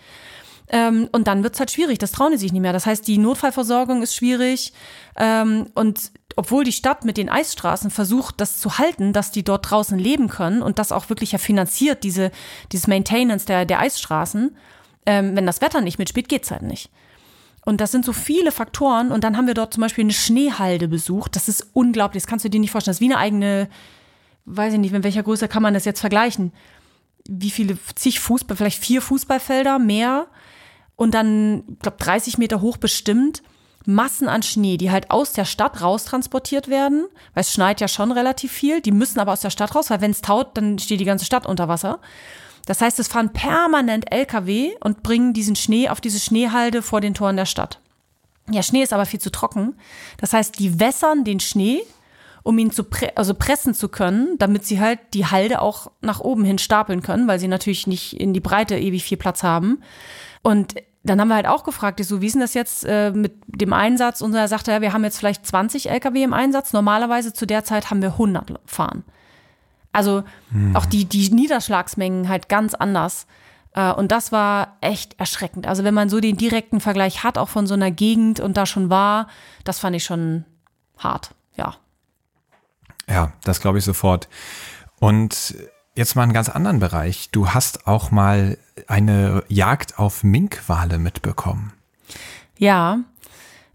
ähm, und dann wird's halt schwierig, das trauen die sich nicht mehr. Das heißt, die Notfallversorgung ist schwierig. Ähm, und obwohl die Stadt mit den Eisstraßen versucht, das zu halten, dass die dort draußen leben können und das auch wirklich ja finanziert, diese, dieses Maintenance der, der Eisstraßen, ähm, wenn das Wetter nicht mitspielt, geht's halt nicht. Und das sind so viele Faktoren. Und dann haben wir dort zum Beispiel eine Schneehalde besucht. Das ist unglaublich. Das kannst du dir nicht vorstellen. Das ist wie eine eigene, weiß ich nicht, in welcher Größe kann man das jetzt vergleichen? Wie viele, zig Fußball, vielleicht vier Fußballfelder mehr und dann, ich glaube, 30 Meter hoch bestimmt, Massen an Schnee, die halt aus der Stadt raustransportiert werden, weil es schneit ja schon relativ viel, die müssen aber aus der Stadt raus, weil wenn es taut, dann steht die ganze Stadt unter Wasser. Das heißt, es fahren permanent LKW und bringen diesen Schnee auf diese Schneehalde vor den Toren der Stadt. Ja, Schnee ist aber viel zu trocken. Das heißt, die wässern den Schnee, um ihn zu pre also pressen zu können, damit sie halt die Halde auch nach oben hin stapeln können, weil sie natürlich nicht in die Breite ewig viel Platz haben. Und dann haben wir halt auch gefragt, so, wie ist denn das jetzt äh, mit dem Einsatz? Und er sagte, ja, wir haben jetzt vielleicht 20 LKW im Einsatz. Normalerweise zu der Zeit haben wir 100 fahren. Also mhm. auch die, die Niederschlagsmengen halt ganz anders. Äh, und das war echt erschreckend. Also wenn man so den direkten Vergleich hat, auch von so einer Gegend und da schon war, das fand ich schon hart, ja. Ja, das glaube ich sofort. Und Jetzt mal einen ganz anderen Bereich. Du hast auch mal eine Jagd auf Minkwale mitbekommen. Ja,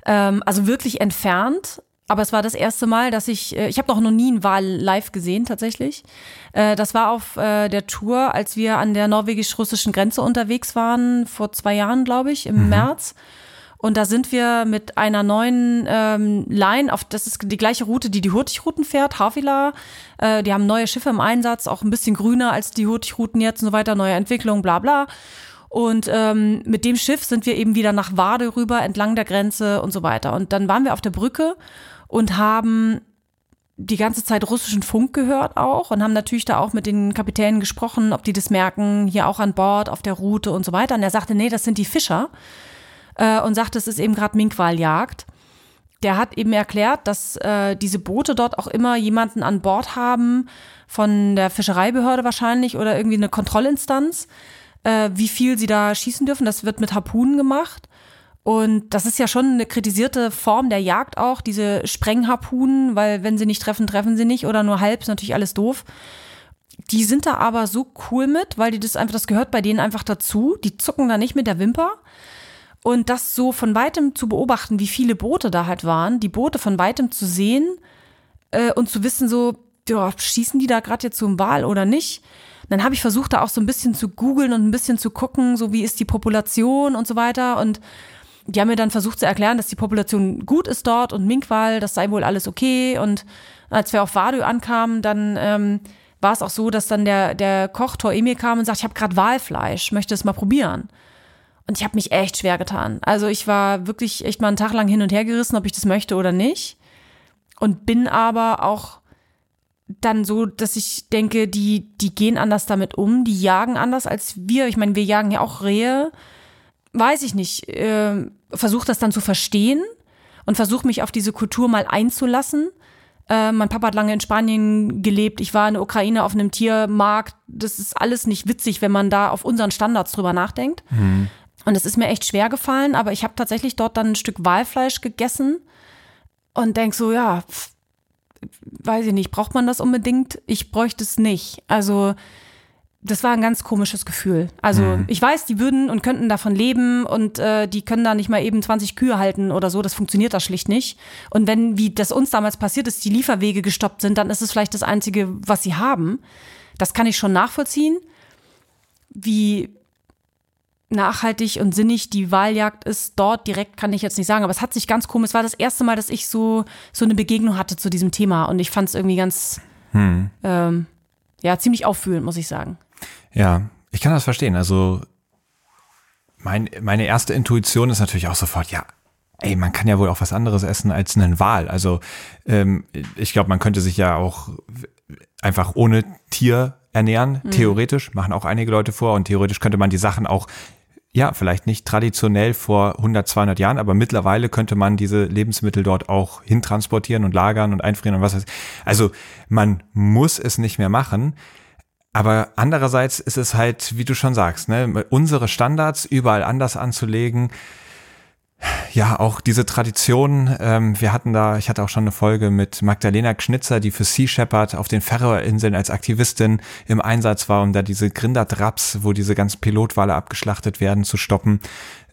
ähm, also wirklich entfernt. Aber es war das erste Mal, dass ich, äh, ich habe noch nie einen Wal live gesehen tatsächlich. Äh, das war auf äh, der Tour, als wir an der norwegisch-russischen Grenze unterwegs waren, vor zwei Jahren, glaube ich, im mhm. März. Und da sind wir mit einer neuen ähm, Line, auf das ist die gleiche Route, die die Hurtigruten fährt, Havila. Äh, die haben neue Schiffe im Einsatz, auch ein bisschen grüner als die Hurtigruten jetzt und so weiter, neue Entwicklung, bla bla. Und ähm, mit dem Schiff sind wir eben wieder nach Wade rüber, entlang der Grenze und so weiter. Und dann waren wir auf der Brücke und haben die ganze Zeit russischen Funk gehört auch und haben natürlich da auch mit den Kapitänen gesprochen, ob die das merken, hier auch an Bord, auf der Route und so weiter. Und er sagte, nee, das sind die Fischer äh, und sagt, es ist eben gerade Minkwaljagd. Der hat eben erklärt, dass äh, diese Boote dort auch immer jemanden an Bord haben, von der Fischereibehörde wahrscheinlich oder irgendwie eine Kontrollinstanz, äh, wie viel sie da schießen dürfen. Das wird mit Harpunen gemacht. Und das ist ja schon eine kritisierte Form der Jagd auch, diese Sprengharpunen, weil wenn sie nicht treffen, treffen sie nicht oder nur halb, ist natürlich alles doof. Die sind da aber so cool mit, weil die das einfach, das gehört bei denen einfach dazu. Die zucken da nicht mit der Wimper. Und das so von weitem zu beobachten, wie viele Boote da halt waren, die Boote von weitem zu sehen äh, und zu wissen, so, ja, schießen die da gerade jetzt zum Wal oder nicht? Dann habe ich versucht, da auch so ein bisschen zu googeln und ein bisschen zu gucken, so wie ist die Population und so weiter. Und die haben mir dann versucht zu erklären, dass die Population gut ist dort und Minkwal, das sei wohl alles okay. Und als wir auf Wadö ankamen, dann ähm, war es auch so, dass dann der, der Koch Tor Emil kam und sagt, ich habe gerade Walfleisch, möchte es mal probieren. Und ich habe mich echt schwer getan. Also ich war wirklich echt mal einen Tag lang hin und her gerissen, ob ich das möchte oder nicht. Und bin aber auch dann so, dass ich denke, die, die gehen anders damit um, die jagen anders als wir. Ich meine, wir jagen ja auch Rehe. Weiß ich nicht. Äh, versuche das dann zu verstehen und versuche mich auf diese Kultur mal einzulassen. Äh, mein Papa hat lange in Spanien gelebt. Ich war in der Ukraine auf einem Tiermarkt. Das ist alles nicht witzig, wenn man da auf unseren Standards drüber nachdenkt. Mhm. Und es ist mir echt schwer gefallen, aber ich habe tatsächlich dort dann ein Stück Walfleisch gegessen und denk so, ja, pff, weiß ich nicht, braucht man das unbedingt? Ich bräuchte es nicht. Also das war ein ganz komisches Gefühl. Also mhm. ich weiß, die würden und könnten davon leben und äh, die können da nicht mal eben 20 Kühe halten oder so. Das funktioniert da schlicht nicht. Und wenn, wie das uns damals passiert ist, die Lieferwege gestoppt sind, dann ist es vielleicht das Einzige, was sie haben. Das kann ich schon nachvollziehen. Wie nachhaltig und sinnig die Wahljagd ist dort direkt, kann ich jetzt nicht sagen, aber es hat sich ganz komisch. Es war das erste Mal, dass ich so, so eine Begegnung hatte zu diesem Thema und ich fand es irgendwie ganz, hm. ähm, ja, ziemlich auffühlend, muss ich sagen. Ja, ich kann das verstehen. Also mein, meine erste Intuition ist natürlich auch sofort, ja, ey, man kann ja wohl auch was anderes essen als einen Wal. Also ähm, ich glaube, man könnte sich ja auch einfach ohne Tier ernähren, mhm. theoretisch, machen auch einige Leute vor und theoretisch könnte man die Sachen auch ja, vielleicht nicht traditionell vor 100, 200 Jahren, aber mittlerweile könnte man diese Lebensmittel dort auch hintransportieren und lagern und einfrieren und was weiß. Also man muss es nicht mehr machen. Aber andererseits ist es halt, wie du schon sagst, ne, unsere Standards überall anders anzulegen, ja, auch diese Tradition, ähm, wir hatten da, ich hatte auch schon eine Folge mit Magdalena Schnitzer, die für Sea Shepherd auf den Färöerinseln als Aktivistin im Einsatz war, um da diese Grinderdraps, wo diese ganzen Pilotwale abgeschlachtet werden, zu stoppen.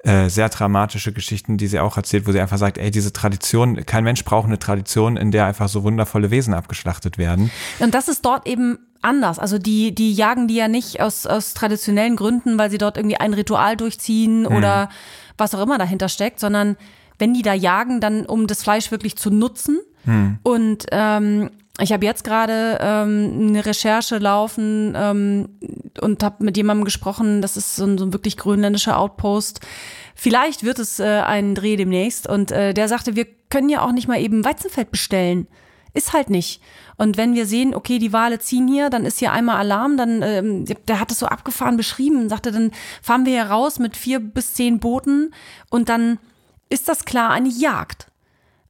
Äh, sehr dramatische Geschichten, die sie auch erzählt, wo sie einfach sagt, ey, diese Tradition, kein Mensch braucht eine Tradition, in der einfach so wundervolle Wesen abgeschlachtet werden. Und das ist dort eben anders. Also die, die jagen die ja nicht aus, aus traditionellen Gründen, weil sie dort irgendwie ein Ritual durchziehen hm. oder was auch immer dahinter steckt, sondern wenn die da jagen, dann um das Fleisch wirklich zu nutzen. Hm. Und ähm, ich habe jetzt gerade ähm, eine Recherche laufen ähm, und habe mit jemandem gesprochen, das ist so ein, so ein wirklich grönländischer Outpost. Vielleicht wird es äh, einen Dreh demnächst. Und äh, der sagte, wir können ja auch nicht mal eben Weizenfeld bestellen ist halt nicht. Und wenn wir sehen, okay, die Wale ziehen hier, dann ist hier einmal Alarm, dann, ähm, der hat es so abgefahren beschrieben, sagte, dann fahren wir hier raus mit vier bis zehn Booten und dann ist das klar eine Jagd.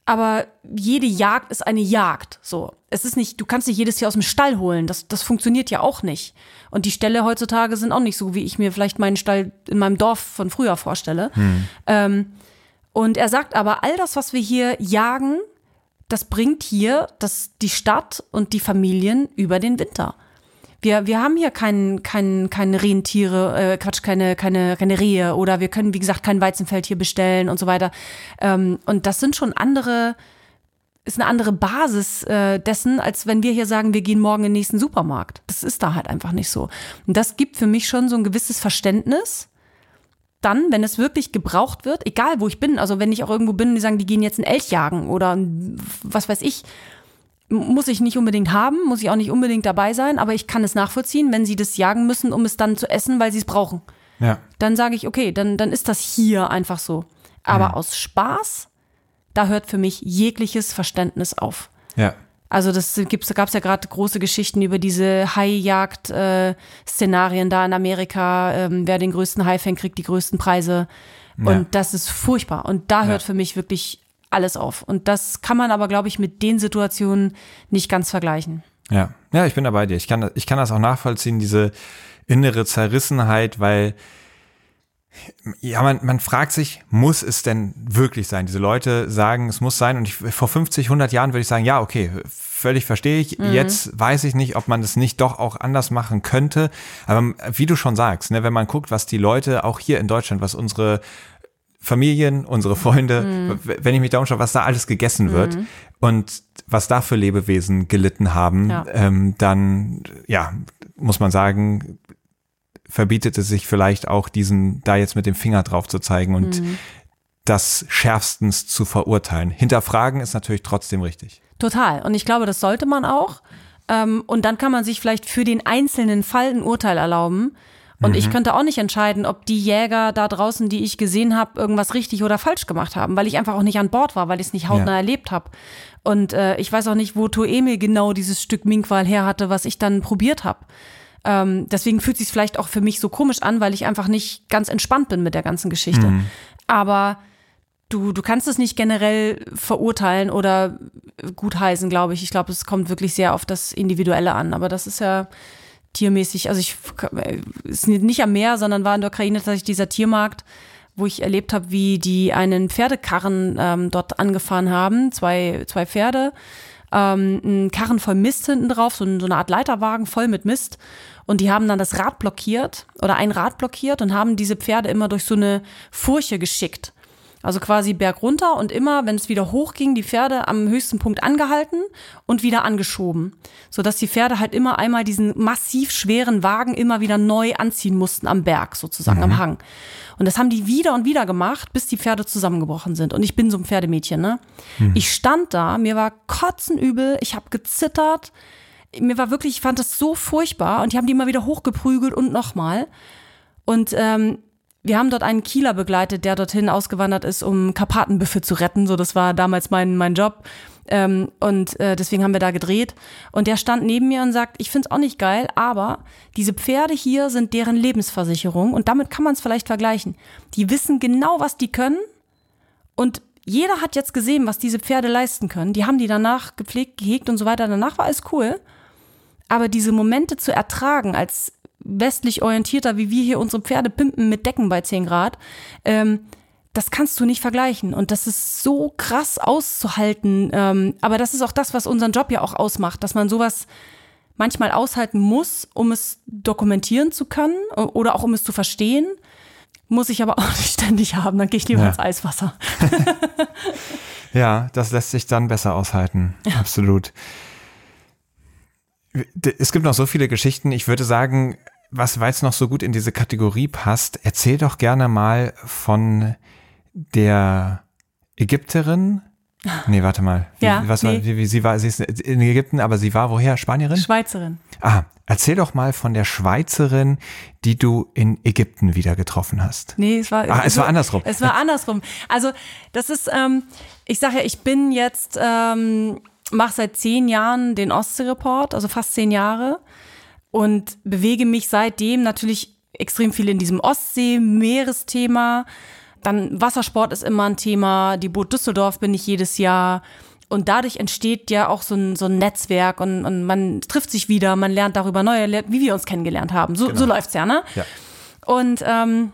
Aber jede Jagd ist eine Jagd. So. Es ist nicht, du kannst nicht jedes Tier aus dem Stall holen. Das, das funktioniert ja auch nicht. Und die Ställe heutzutage sind auch nicht so, wie ich mir vielleicht meinen Stall in meinem Dorf von früher vorstelle. Hm. Ähm, und er sagt aber, all das, was wir hier jagen, das bringt hier das, die Stadt und die Familien über den Winter. Wir, wir haben hier kein, kein, keine Rentiere, äh, Quatsch, keine, keine, keine Rehe oder wir können, wie gesagt, kein Weizenfeld hier bestellen und so weiter. Ähm, und das sind schon andere, ist eine andere Basis äh, dessen, als wenn wir hier sagen, wir gehen morgen in den nächsten Supermarkt. Das ist da halt einfach nicht so. Und das gibt für mich schon so ein gewisses Verständnis. Dann, wenn es wirklich gebraucht wird, egal wo ich bin, also wenn ich auch irgendwo bin, die sagen, die gehen jetzt in Elch jagen oder was weiß ich, muss ich nicht unbedingt haben, muss ich auch nicht unbedingt dabei sein, aber ich kann es nachvollziehen, wenn sie das jagen müssen, um es dann zu essen, weil sie es brauchen. Ja. Dann sage ich, okay, dann, dann ist das hier einfach so. Aber mhm. aus Spaß, da hört für mich jegliches Verständnis auf. Ja. Also das gibt's, da gab es ja gerade große Geschichten über diese Haijagd-Szenarien äh, da in Amerika. Ähm, wer den größten Hai fängt, kriegt die größten Preise. Ja. Und das ist furchtbar. Und da hört ja. für mich wirklich alles auf. Und das kann man aber, glaube ich, mit den Situationen nicht ganz vergleichen. Ja, ja, ich bin da bei dir. Ich kann, ich kann das auch nachvollziehen, diese innere Zerrissenheit, weil ja, man, man fragt sich, muss es denn wirklich sein? Diese Leute sagen, es muss sein. Und ich, vor 50, 100 Jahren würde ich sagen, ja, okay, völlig verstehe ich. Mhm. Jetzt weiß ich nicht, ob man das nicht doch auch anders machen könnte. Aber wie du schon sagst, ne, wenn man guckt, was die Leute auch hier in Deutschland, was unsere Familien, unsere Freunde, mhm. wenn ich mich da umschaue, was da alles gegessen wird mhm. und was da für Lebewesen gelitten haben, ja. ähm, dann ja, muss man sagen, verbietet es sich vielleicht auch diesen da jetzt mit dem Finger drauf zu zeigen und mhm. das schärfstens zu verurteilen. Hinterfragen ist natürlich trotzdem richtig. Total. Und ich glaube, das sollte man auch. Ähm, und dann kann man sich vielleicht für den einzelnen Fall ein Urteil erlauben. Und mhm. ich könnte auch nicht entscheiden, ob die Jäger da draußen, die ich gesehen habe, irgendwas richtig oder falsch gemacht haben, weil ich einfach auch nicht an Bord war, weil ich es nicht hautnah ja. erlebt habe. Und äh, ich weiß auch nicht, wo Toemil genau dieses Stück Minkwal her hatte, was ich dann probiert habe. Ähm, deswegen fühlt sich vielleicht auch für mich so komisch an, weil ich einfach nicht ganz entspannt bin mit der ganzen Geschichte. Mhm. Aber du, du kannst es nicht generell verurteilen oder gutheißen, glaube ich. Ich glaube, es kommt wirklich sehr auf das Individuelle an. Aber das ist ja tiermäßig, also ich ist nicht am Meer, sondern war in der Ukraine tatsächlich dieser Tiermarkt, wo ich erlebt habe, wie die einen Pferdekarren ähm, dort angefahren haben, zwei, zwei Pferde, ähm, ein Karren voll Mist hinten drauf, so, so eine Art Leiterwagen voll mit Mist. Und die haben dann das Rad blockiert oder ein Rad blockiert und haben diese Pferde immer durch so eine Furche geschickt. Also quasi berg runter und immer, wenn es wieder hochging, die Pferde am höchsten Punkt angehalten und wieder angeschoben. Sodass die Pferde halt immer einmal diesen massiv schweren Wagen immer wieder neu anziehen mussten am Berg, sozusagen, mhm. am Hang. Und das haben die wieder und wieder gemacht, bis die Pferde zusammengebrochen sind. Und ich bin so ein Pferdemädchen, ne? Mhm. Ich stand da, mir war kotzenübel, ich habe gezittert. Mir war wirklich, ich fand das so furchtbar und die haben die immer wieder hochgeprügelt und nochmal. Und ähm, wir haben dort einen Kieler begleitet, der dorthin ausgewandert ist, um Karpatenbüffel zu retten. So, das war damals mein, mein Job. Ähm, und äh, deswegen haben wir da gedreht. Und der stand neben mir und sagt, ich find's auch nicht geil, aber diese Pferde hier sind deren Lebensversicherung und damit kann man es vielleicht vergleichen. Die wissen genau, was die können und jeder hat jetzt gesehen, was diese Pferde leisten können. Die haben die danach gepflegt, gehegt und so weiter. Danach war alles cool. Aber diese Momente zu ertragen als westlich orientierter, wie wir hier unsere Pferde pimpen mit Decken bei 10 Grad, ähm, das kannst du nicht vergleichen. Und das ist so krass auszuhalten. Ähm, aber das ist auch das, was unseren Job ja auch ausmacht, dass man sowas manchmal aushalten muss, um es dokumentieren zu können oder auch um es zu verstehen. Muss ich aber auch <laughs> nicht ständig haben, dann gehe ich lieber ja. ins Eiswasser. <laughs> ja, das lässt sich dann besser aushalten. Ja. Absolut. Es gibt noch so viele Geschichten. Ich würde sagen, was weil es noch so gut in diese Kategorie passt, erzähl doch gerne mal von der Ägypterin. <laughs> Nee, warte mal. Wie, ja, was nee. war, wie, wie, sie war, sie ist in Ägypten, aber sie war woher? Spanierin? Schweizerin. Ah, erzähl doch mal von der Schweizerin, die du in Ägypten wieder getroffen hast. Nee, es war, ah, es, es war andersrum. Es war andersrum. Also, das ist, ähm, ich sage ja, ich bin jetzt ähm, mache seit zehn Jahren den Ostsee-Report, also fast zehn Jahre und bewege mich seitdem natürlich extrem viel in diesem Ostsee-Meeresthema. Dann Wassersport ist immer ein Thema. Die Boot Düsseldorf bin ich jedes Jahr. Und dadurch entsteht ja auch so ein, so ein Netzwerk und, und man trifft sich wieder, man lernt darüber neue, wie wir uns kennengelernt haben. So, genau. so läuft's ja, ne? Ja. Und ähm,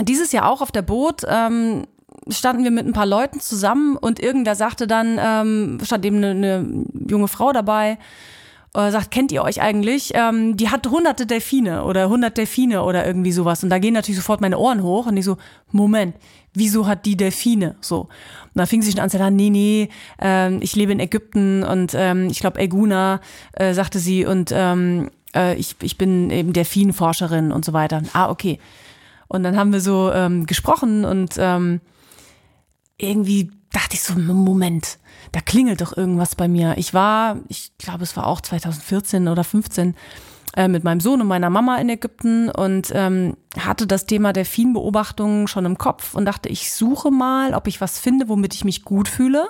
dieses Jahr auch auf der Boot ähm, standen wir mit ein paar Leuten zusammen und irgendwer sagte dann, ähm, stand eben eine, eine junge Frau dabei, äh, sagt, kennt ihr euch eigentlich? Ähm, die hat hunderte Delfine oder hundert Delfine oder irgendwie sowas. Und da gehen natürlich sofort meine Ohren hoch und ich so, Moment, wieso hat die Delfine? So. Und da fing sie schon an zu sagen, nee, nee, ähm, ich lebe in Ägypten und ähm, ich glaube Elguna, äh, sagte sie, und ähm, äh, ich, ich bin eben Delfinforscherin und so weiter. Ah, okay. Und dann haben wir so ähm, gesprochen und ähm, irgendwie dachte ich so, Moment, da klingelt doch irgendwas bei mir. Ich war, ich glaube, es war auch 2014 oder 15 äh, mit meinem Sohn und meiner Mama in Ägypten und ähm, hatte das Thema Delfinbeobachtung schon im Kopf und dachte, ich suche mal, ob ich was finde, womit ich mich gut fühle,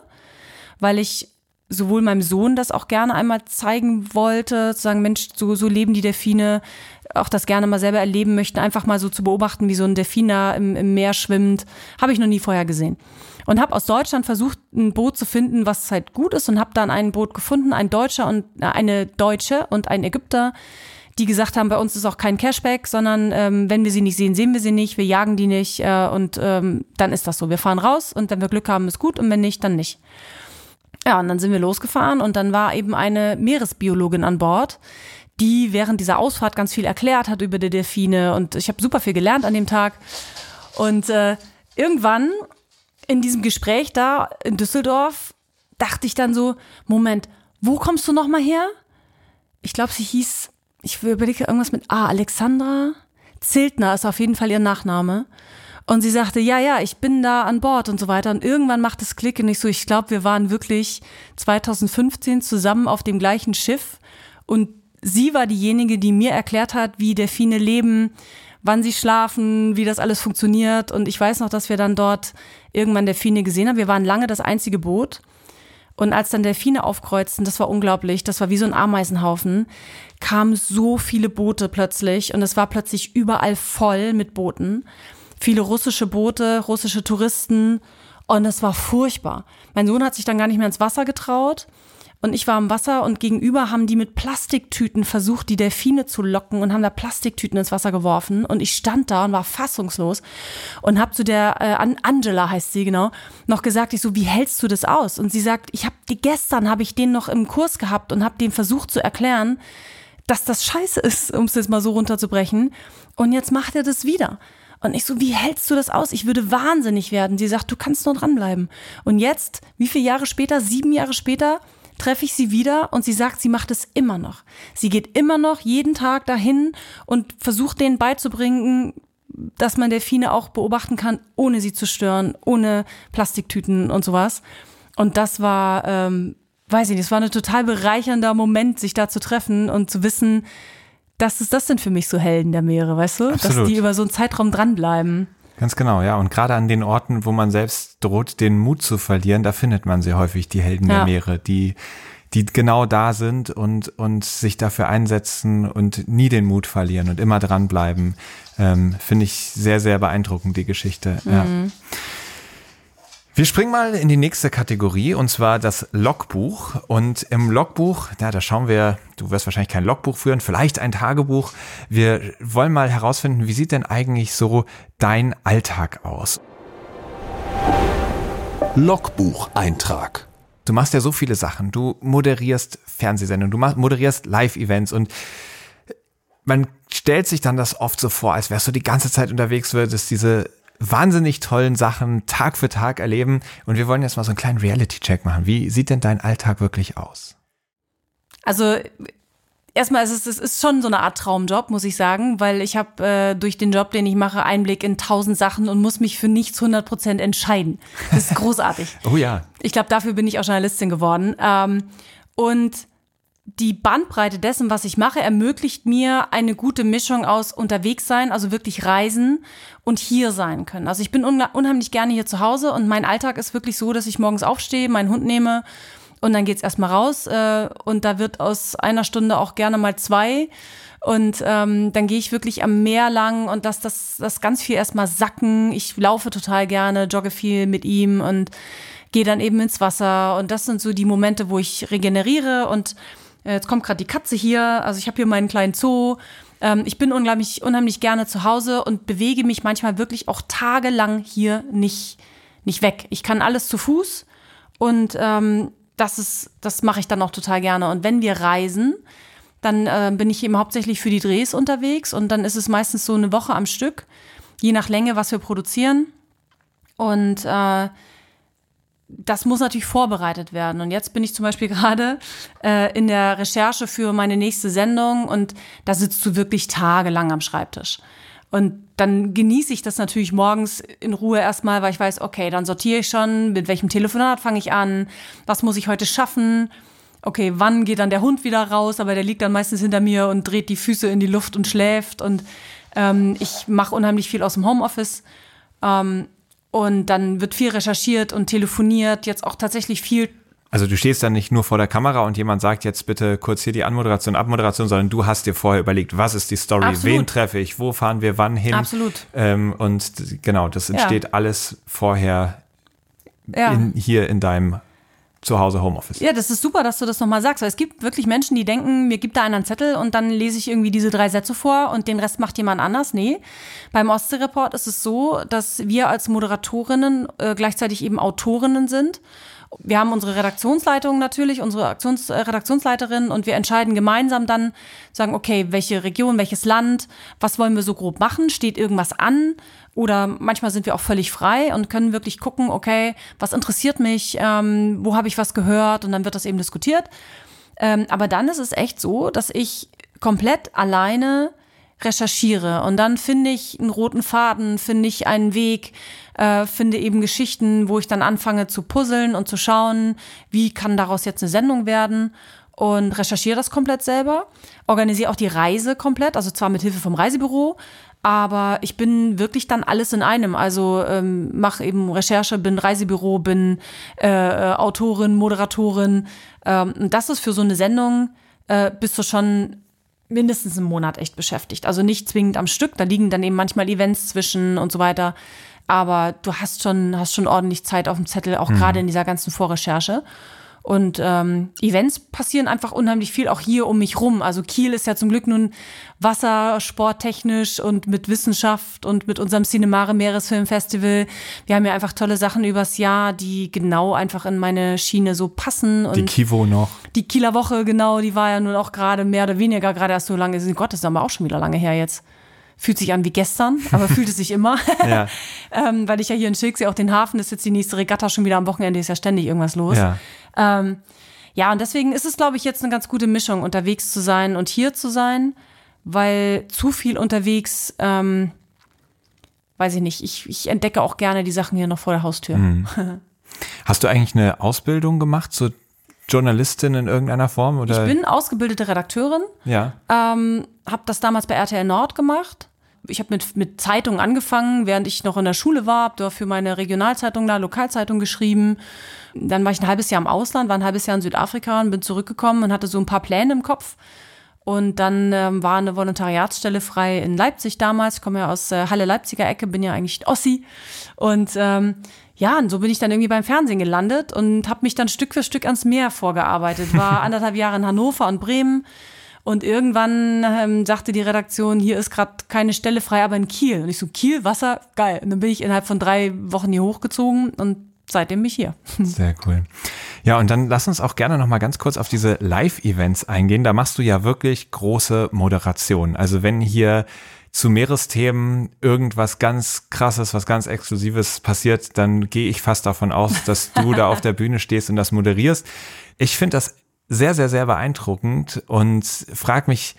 weil ich sowohl meinem Sohn das auch gerne einmal zeigen wollte, zu sagen, Mensch, so, so leben die Delfine, auch das gerne mal selber erleben möchten, einfach mal so zu beobachten, wie so ein Delfin da im, im Meer schwimmt, habe ich noch nie vorher gesehen und habe aus Deutschland versucht, ein Boot zu finden, was halt gut ist und habe dann ein Boot gefunden, ein Deutscher und äh, eine Deutsche und ein Ägypter, die gesagt haben, bei uns ist auch kein Cashback, sondern ähm, wenn wir sie nicht sehen, sehen wir sie nicht, wir jagen die nicht äh, und ähm, dann ist das so. Wir fahren raus und wenn wir Glück haben, ist gut und wenn nicht, dann nicht. Ja, und dann sind wir losgefahren und dann war eben eine Meeresbiologin an Bord, die während dieser Ausfahrt ganz viel erklärt hat über die Delfine und ich habe super viel gelernt an dem Tag. Und äh, irgendwann in diesem Gespräch da in Düsseldorf dachte ich dann so, Moment, wo kommst du noch mal her? Ich glaube, sie hieß, ich überlege irgendwas mit A, Alexandra Ziltner ist auf jeden Fall ihr Nachname. Und sie sagte, ja, ja, ich bin da an Bord und so weiter. Und irgendwann macht es Klick und ich so, ich glaube, wir waren wirklich 2015 zusammen auf dem gleichen Schiff. Und sie war diejenige, die mir erklärt hat, wie Delfine leben, wann sie schlafen, wie das alles funktioniert. Und ich weiß noch, dass wir dann dort irgendwann Delfine gesehen haben. Wir waren lange das einzige Boot. Und als dann Delfine aufkreuzten, das war unglaublich, das war wie so ein Ameisenhaufen, kamen so viele Boote plötzlich und es war plötzlich überall voll mit Booten. Viele russische Boote, russische Touristen und es war furchtbar. Mein Sohn hat sich dann gar nicht mehr ins Wasser getraut und ich war am Wasser und gegenüber haben die mit Plastiktüten versucht, die Delfine zu locken und haben da Plastiktüten ins Wasser geworfen. Und ich stand da und war fassungslos und habe zu der äh, Angela heißt sie genau noch gesagt, ich so, wie hältst du das aus? Und sie sagt, ich habe gestern habe ich den noch im Kurs gehabt und habe dem versucht zu erklären, dass das Scheiße ist, um es jetzt mal so runterzubrechen. Und jetzt macht er das wieder. Und ich so, wie hältst du das aus? Ich würde wahnsinnig werden. Sie sagt, du kannst nur dranbleiben. Und jetzt, wie viele Jahre später, sieben Jahre später, treffe ich sie wieder und sie sagt, sie macht es immer noch. Sie geht immer noch jeden Tag dahin und versucht denen beizubringen, dass man Delfine auch beobachten kann, ohne sie zu stören, ohne Plastiktüten und sowas. Und das war, ähm, weiß ich nicht, es war ein total bereichernder Moment, sich da zu treffen und zu wissen, dass es das sind für mich so Helden der Meere, weißt du? Absolut. Dass die über so einen Zeitraum dranbleiben. Ganz genau, ja. Und gerade an den Orten, wo man selbst droht, den Mut zu verlieren, da findet man sehr häufig die Helden ja. der Meere, die, die genau da sind und, und sich dafür einsetzen und nie den Mut verlieren und immer dranbleiben. Ähm, Finde ich sehr, sehr beeindruckend, die Geschichte. Mhm. Ja. Wir springen mal in die nächste Kategorie und zwar das Logbuch. Und im Logbuch, ja, da schauen wir, du wirst wahrscheinlich kein Logbuch führen, vielleicht ein Tagebuch. Wir wollen mal herausfinden, wie sieht denn eigentlich so dein Alltag aus? Logbucheintrag. Du machst ja so viele Sachen. Du moderierst Fernsehsendungen, du moderierst Live-Events und man stellt sich dann das oft so vor, als wärst du die ganze Zeit unterwegs, würdest diese wahnsinnig tollen Sachen Tag für Tag erleben. Und wir wollen jetzt mal so einen kleinen Reality-Check machen. Wie sieht denn dein Alltag wirklich aus? Also erstmal ist es, es ist schon so eine Art Traumjob, muss ich sagen, weil ich habe äh, durch den Job, den ich mache, Einblick in tausend Sachen und muss mich für nichts 100 Prozent entscheiden. Das ist großartig. <laughs> oh ja. Ich glaube, dafür bin ich auch Journalistin geworden. Ähm, und die Bandbreite dessen, was ich mache, ermöglicht mir eine gute Mischung aus unterwegs sein, also wirklich reisen und hier sein können. Also ich bin unheimlich gerne hier zu Hause und mein Alltag ist wirklich so, dass ich morgens aufstehe, meinen Hund nehme Und dann geht's erstmal raus äh, und da wird aus einer Stunde auch gerne mal zwei. Und ähm, dann gehe ich wirklich am Meer lang und lass das, das ganz viel erstmal sacken. Ich laufe total gerne, jogge viel mit ihm und gehe dann eben ins Wasser. Und das sind so die Momente, wo ich regeneriere. Und jetzt kommt gerade die Katze hier. Also ich habe hier meinen kleinen Zoo. Ähm, ich bin unglaublich, unheimlich gerne zu Hause und bewege mich manchmal wirklich auch tagelang hier nicht, nicht weg. Ich kann alles zu Fuß und ähm, das das mache ich dann auch total gerne. Und wenn wir reisen, dann äh, bin ich eben hauptsächlich für die Drehs unterwegs und dann ist es meistens so eine Woche am Stück, je nach Länge, was wir produzieren. Und äh, das muss natürlich vorbereitet werden. Und jetzt bin ich zum Beispiel <laughs> gerade äh, in der Recherche für meine nächste Sendung und da sitzt du wirklich tagelang am Schreibtisch. Und dann genieße ich das natürlich morgens in Ruhe erstmal, weil ich weiß, okay, dann sortiere ich schon, mit welchem Telefonat fange ich an, was muss ich heute schaffen, okay, wann geht dann der Hund wieder raus, aber der liegt dann meistens hinter mir und dreht die Füße in die Luft und schläft und ähm, ich mache unheimlich viel aus dem Homeoffice. Ähm, und dann wird viel recherchiert und telefoniert, jetzt auch tatsächlich viel. Also du stehst dann nicht nur vor der Kamera und jemand sagt jetzt bitte kurz hier die Anmoderation, Abmoderation, sondern du hast dir vorher überlegt, was ist die Story, Absolut. wen treffe ich, wo fahren wir wann hin. Absolut. Ähm, und genau, das entsteht ja. alles vorher ja. in, hier in deinem zu Hause Homeoffice. Ja, das ist super, dass du das nochmal sagst, weil es gibt wirklich Menschen, die denken, mir gibt da einer einen Zettel und dann lese ich irgendwie diese drei Sätze vor und den Rest macht jemand anders. Nee, beim Ostsee-Report ist es so, dass wir als Moderatorinnen äh, gleichzeitig eben Autorinnen sind wir haben unsere Redaktionsleitung natürlich, unsere Aktions äh, Redaktionsleiterin und wir entscheiden gemeinsam dann, sagen, okay, welche Region, welches Land, was wollen wir so grob machen, steht irgendwas an? Oder manchmal sind wir auch völlig frei und können wirklich gucken, okay, was interessiert mich, ähm, wo habe ich was gehört? Und dann wird das eben diskutiert. Ähm, aber dann ist es echt so, dass ich komplett alleine recherchiere und dann finde ich einen roten Faden, finde ich einen Weg, äh, finde eben Geschichten, wo ich dann anfange zu puzzeln und zu schauen, wie kann daraus jetzt eine Sendung werden und recherchiere das komplett selber, organisiere auch die Reise komplett, also zwar mit Hilfe vom Reisebüro, aber ich bin wirklich dann alles in einem. Also ähm, mache eben Recherche, bin Reisebüro, bin äh, Autorin, Moderatorin. Ähm, das ist für so eine Sendung äh, bist du schon mindestens einen Monat echt beschäftigt. Also nicht zwingend am Stück, da liegen dann eben manchmal Events zwischen und so weiter. Aber du hast schon, hast schon ordentlich Zeit auf dem Zettel, auch mhm. gerade in dieser ganzen Vorrecherche. Und ähm, Events passieren einfach unheimlich viel, auch hier um mich rum. Also Kiel ist ja zum Glück nun wassersporttechnisch und mit Wissenschaft und mit unserem Cinemare Meeresfilmfestival. Wir haben ja einfach tolle Sachen übers Jahr, die genau einfach in meine Schiene so passen. Und die Kivo noch. Die Kieler Woche, genau, die war ja nun auch gerade mehr oder weniger gerade erst so lange. Gott, das ist aber auch schon wieder lange her jetzt fühlt sich an wie gestern, aber <laughs> fühlt es sich immer. ja. <laughs> ähm, weil ich ja hier in Schilksee auch den Hafen, ist jetzt die nächste Regatta schon wieder am Wochenende, ist ja ständig irgendwas los. Ja, ähm, ja und deswegen ist es, glaube ich, jetzt eine ganz gute Mischung, unterwegs zu sein und hier zu sein, weil zu viel unterwegs, ähm, weiß ich nicht, ich, ich entdecke auch gerne die Sachen hier noch vor der Haustür. Mhm. <laughs> Hast du eigentlich eine Ausbildung gemacht zur Journalistin in irgendeiner Form? Oder? Ich bin ausgebildete Redakteurin. Ja. Ähm, habe das damals bei RTL Nord gemacht. Ich habe mit, mit Zeitungen angefangen, während ich noch in der Schule war, habe da für meine Regionalzeitung da, Lokalzeitung geschrieben. Dann war ich ein halbes Jahr im Ausland, war ein halbes Jahr in Südafrika und bin zurückgekommen und hatte so ein paar Pläne im Kopf. Und dann ähm, war eine Volontariatsstelle frei in Leipzig damals. Ich komme ja aus äh, Halle Leipziger Ecke, bin ja eigentlich Ossi. Und ähm, ja, und so bin ich dann irgendwie beim Fernsehen gelandet und habe mich dann Stück für Stück ans Meer vorgearbeitet. War <laughs> anderthalb Jahre in Hannover und Bremen. Und irgendwann ähm, sagte die Redaktion, hier ist gerade keine Stelle frei, aber in Kiel. Und ich so, Kiel, Wasser, geil. Und dann bin ich innerhalb von drei Wochen hier hochgezogen und seitdem bin ich hier. <laughs> Sehr cool. Ja, und dann lass uns auch gerne noch mal ganz kurz auf diese Live-Events eingehen. Da machst du ja wirklich große Moderation. Also wenn hier zu Meeresthemen irgendwas ganz krasses, was ganz Exklusives passiert, dann gehe ich fast davon aus, dass du da auf der Bühne stehst und das moderierst. Ich finde das sehr, sehr, sehr beeindruckend und frag mich,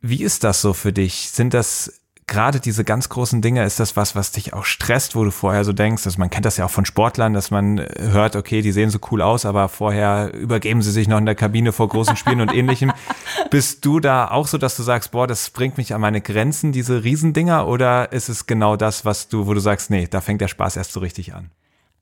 wie ist das so für dich? Sind das gerade diese ganz großen Dinge, ist das was, was dich auch stresst, wo du vorher so denkst, dass man kennt das ja auch von Sportlern, dass man hört, okay, die sehen so cool aus, aber vorher übergeben sie sich noch in der Kabine vor großen Spielen und ähnlichem. <laughs> Bist du da auch so, dass du sagst, boah, das bringt mich an meine Grenzen, diese Riesendinger, oder ist es genau das, was du, wo du sagst, nee, da fängt der Spaß erst so richtig an?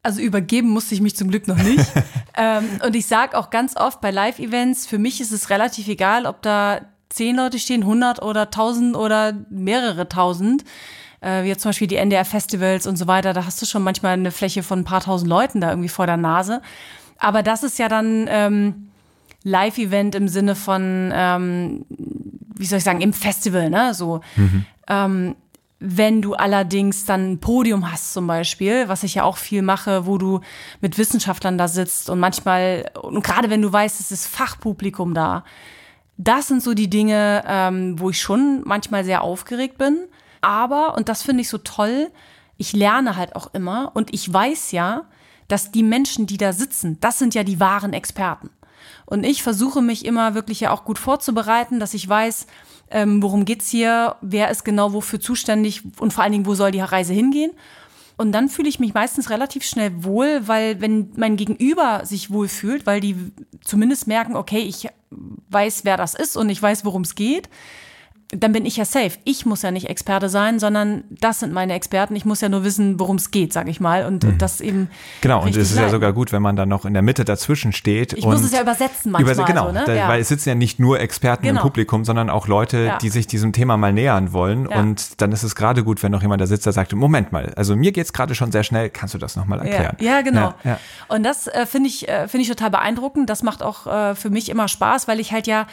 Also übergeben musste ich mich zum Glück noch nicht. <laughs> ähm, und ich sage auch ganz oft bei Live-Events, für mich ist es relativ egal, ob da zehn Leute stehen, 100 oder 1000 oder mehrere tausend. Äh, wie jetzt zum Beispiel die NDR-Festivals und so weiter, da hast du schon manchmal eine Fläche von ein paar tausend Leuten da irgendwie vor der Nase. Aber das ist ja dann ähm, Live-Event im Sinne von, ähm, wie soll ich sagen, im Festival, ne? So. Mhm. Ähm, wenn du allerdings dann ein Podium hast zum Beispiel, was ich ja auch viel mache, wo du mit Wissenschaftlern da sitzt und manchmal, und gerade wenn du weißt, es ist Fachpublikum da, das sind so die Dinge, ähm, wo ich schon manchmal sehr aufgeregt bin. Aber, und das finde ich so toll, ich lerne halt auch immer und ich weiß ja, dass die Menschen, die da sitzen, das sind ja die wahren Experten. Und ich versuche mich immer wirklich ja auch gut vorzubereiten, dass ich weiß, ähm, worum geht's hier, wer ist genau wofür zuständig und vor allen Dingen, wo soll die Reise hingehen. Und dann fühle ich mich meistens relativ schnell wohl, weil wenn mein Gegenüber sich wohl fühlt, weil die zumindest merken, okay, ich weiß, wer das ist und ich weiß, worum es geht, dann bin ich ja safe. Ich muss ja nicht Experte sein, sondern das sind meine Experten. Ich muss ja nur wissen, worum es geht, sag ich mal. Und mhm. das eben. Genau, und es ist ja sogar gut, wenn man dann noch in der Mitte dazwischen steht. Ich muss es ja übersetzen manchmal. Überse genau, so, ne? da, ja. weil es sitzen ja nicht nur Experten genau. im Publikum, sondern auch Leute, ja. die sich diesem Thema mal nähern wollen. Ja. Und dann ist es gerade gut, wenn noch jemand da sitzt, der sagt, Moment mal, also mir geht es gerade schon sehr schnell, kannst du das nochmal erklären? Ja, genau. Und das äh, finde ich, äh, finde ich total beeindruckend. Das macht auch äh, für mich immer Spaß, weil ich halt ja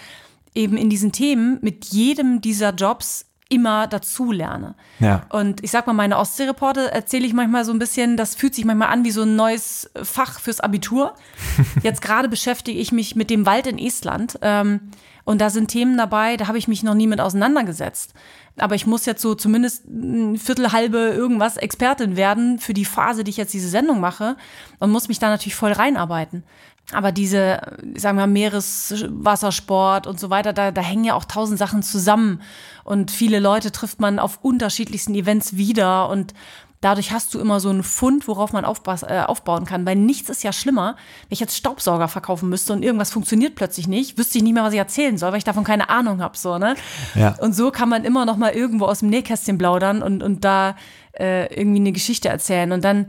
eben in diesen Themen mit jedem dieser Jobs immer dazu lerne. Ja. Und ich sag mal, meine Ostseereporte erzähle ich manchmal so ein bisschen, das fühlt sich manchmal an wie so ein neues Fach fürs Abitur. <laughs> Jetzt gerade beschäftige ich mich mit dem Wald in Estland. Ähm, und da sind Themen dabei, da habe ich mich noch nie mit auseinandergesetzt. Aber ich muss jetzt so zumindest ein Viertel, halbe irgendwas Expertin werden für die Phase, die ich jetzt diese Sendung mache und muss mich da natürlich voll reinarbeiten. Aber diese, sagen wir, Meereswassersport und so weiter, da, da hängen ja auch tausend Sachen zusammen. Und viele Leute trifft man auf unterschiedlichsten Events wieder. Und dadurch hast du immer so einen Fund, worauf man äh, aufbauen kann. Weil nichts ist ja schlimmer, wenn ich jetzt Staubsauger verkaufen müsste und irgendwas funktioniert plötzlich nicht, wüsste ich nicht mehr, was ich erzählen soll, weil ich davon keine Ahnung habe. So, ne? Ja. Und so kann man immer noch mal irgendwo aus dem Nähkästchen plaudern und, und da äh, irgendwie eine Geschichte erzählen. Und dann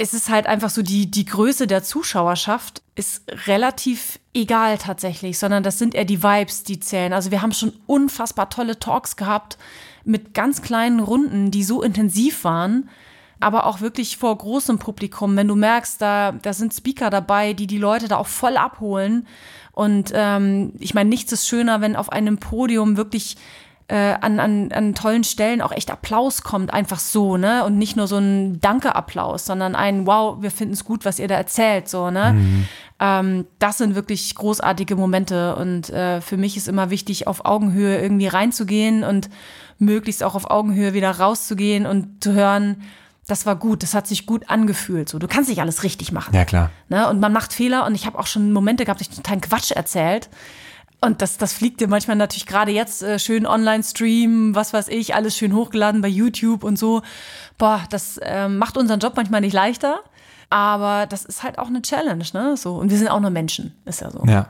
es ist halt einfach so, die, die Größe der Zuschauerschaft ist relativ egal tatsächlich, sondern das sind eher die Vibes, die zählen. Also wir haben schon unfassbar tolle Talks gehabt mit ganz kleinen Runden, die so intensiv waren, aber auch wirklich vor großem Publikum. Wenn du merkst, da, da sind Speaker dabei, die die Leute da auch voll abholen. Und ähm, ich meine, nichts ist schöner, wenn auf einem Podium wirklich äh, an, an, an tollen Stellen auch echt Applaus kommt, einfach so, ne? Und nicht nur so ein Danke-Applaus, sondern ein Wow, wir finden es gut, was ihr da erzählt, so, ne? Mhm. Ähm, das sind wirklich großartige Momente und äh, für mich ist immer wichtig, auf Augenhöhe irgendwie reinzugehen und möglichst auch auf Augenhöhe wieder rauszugehen und zu hören, das war gut, das hat sich gut angefühlt. So, du kannst nicht alles richtig machen. Ja, klar. Ne? Und man macht Fehler und ich habe auch schon Momente gehabt, ich total Quatsch erzählt. Und das, das fliegt dir manchmal natürlich gerade jetzt äh, schön online streamen, was weiß ich, alles schön hochgeladen bei YouTube und so. Boah, das äh, macht unseren Job manchmal nicht leichter. Aber das ist halt auch eine Challenge, ne? So. Und wir sind auch nur Menschen, ist ja so. Ja.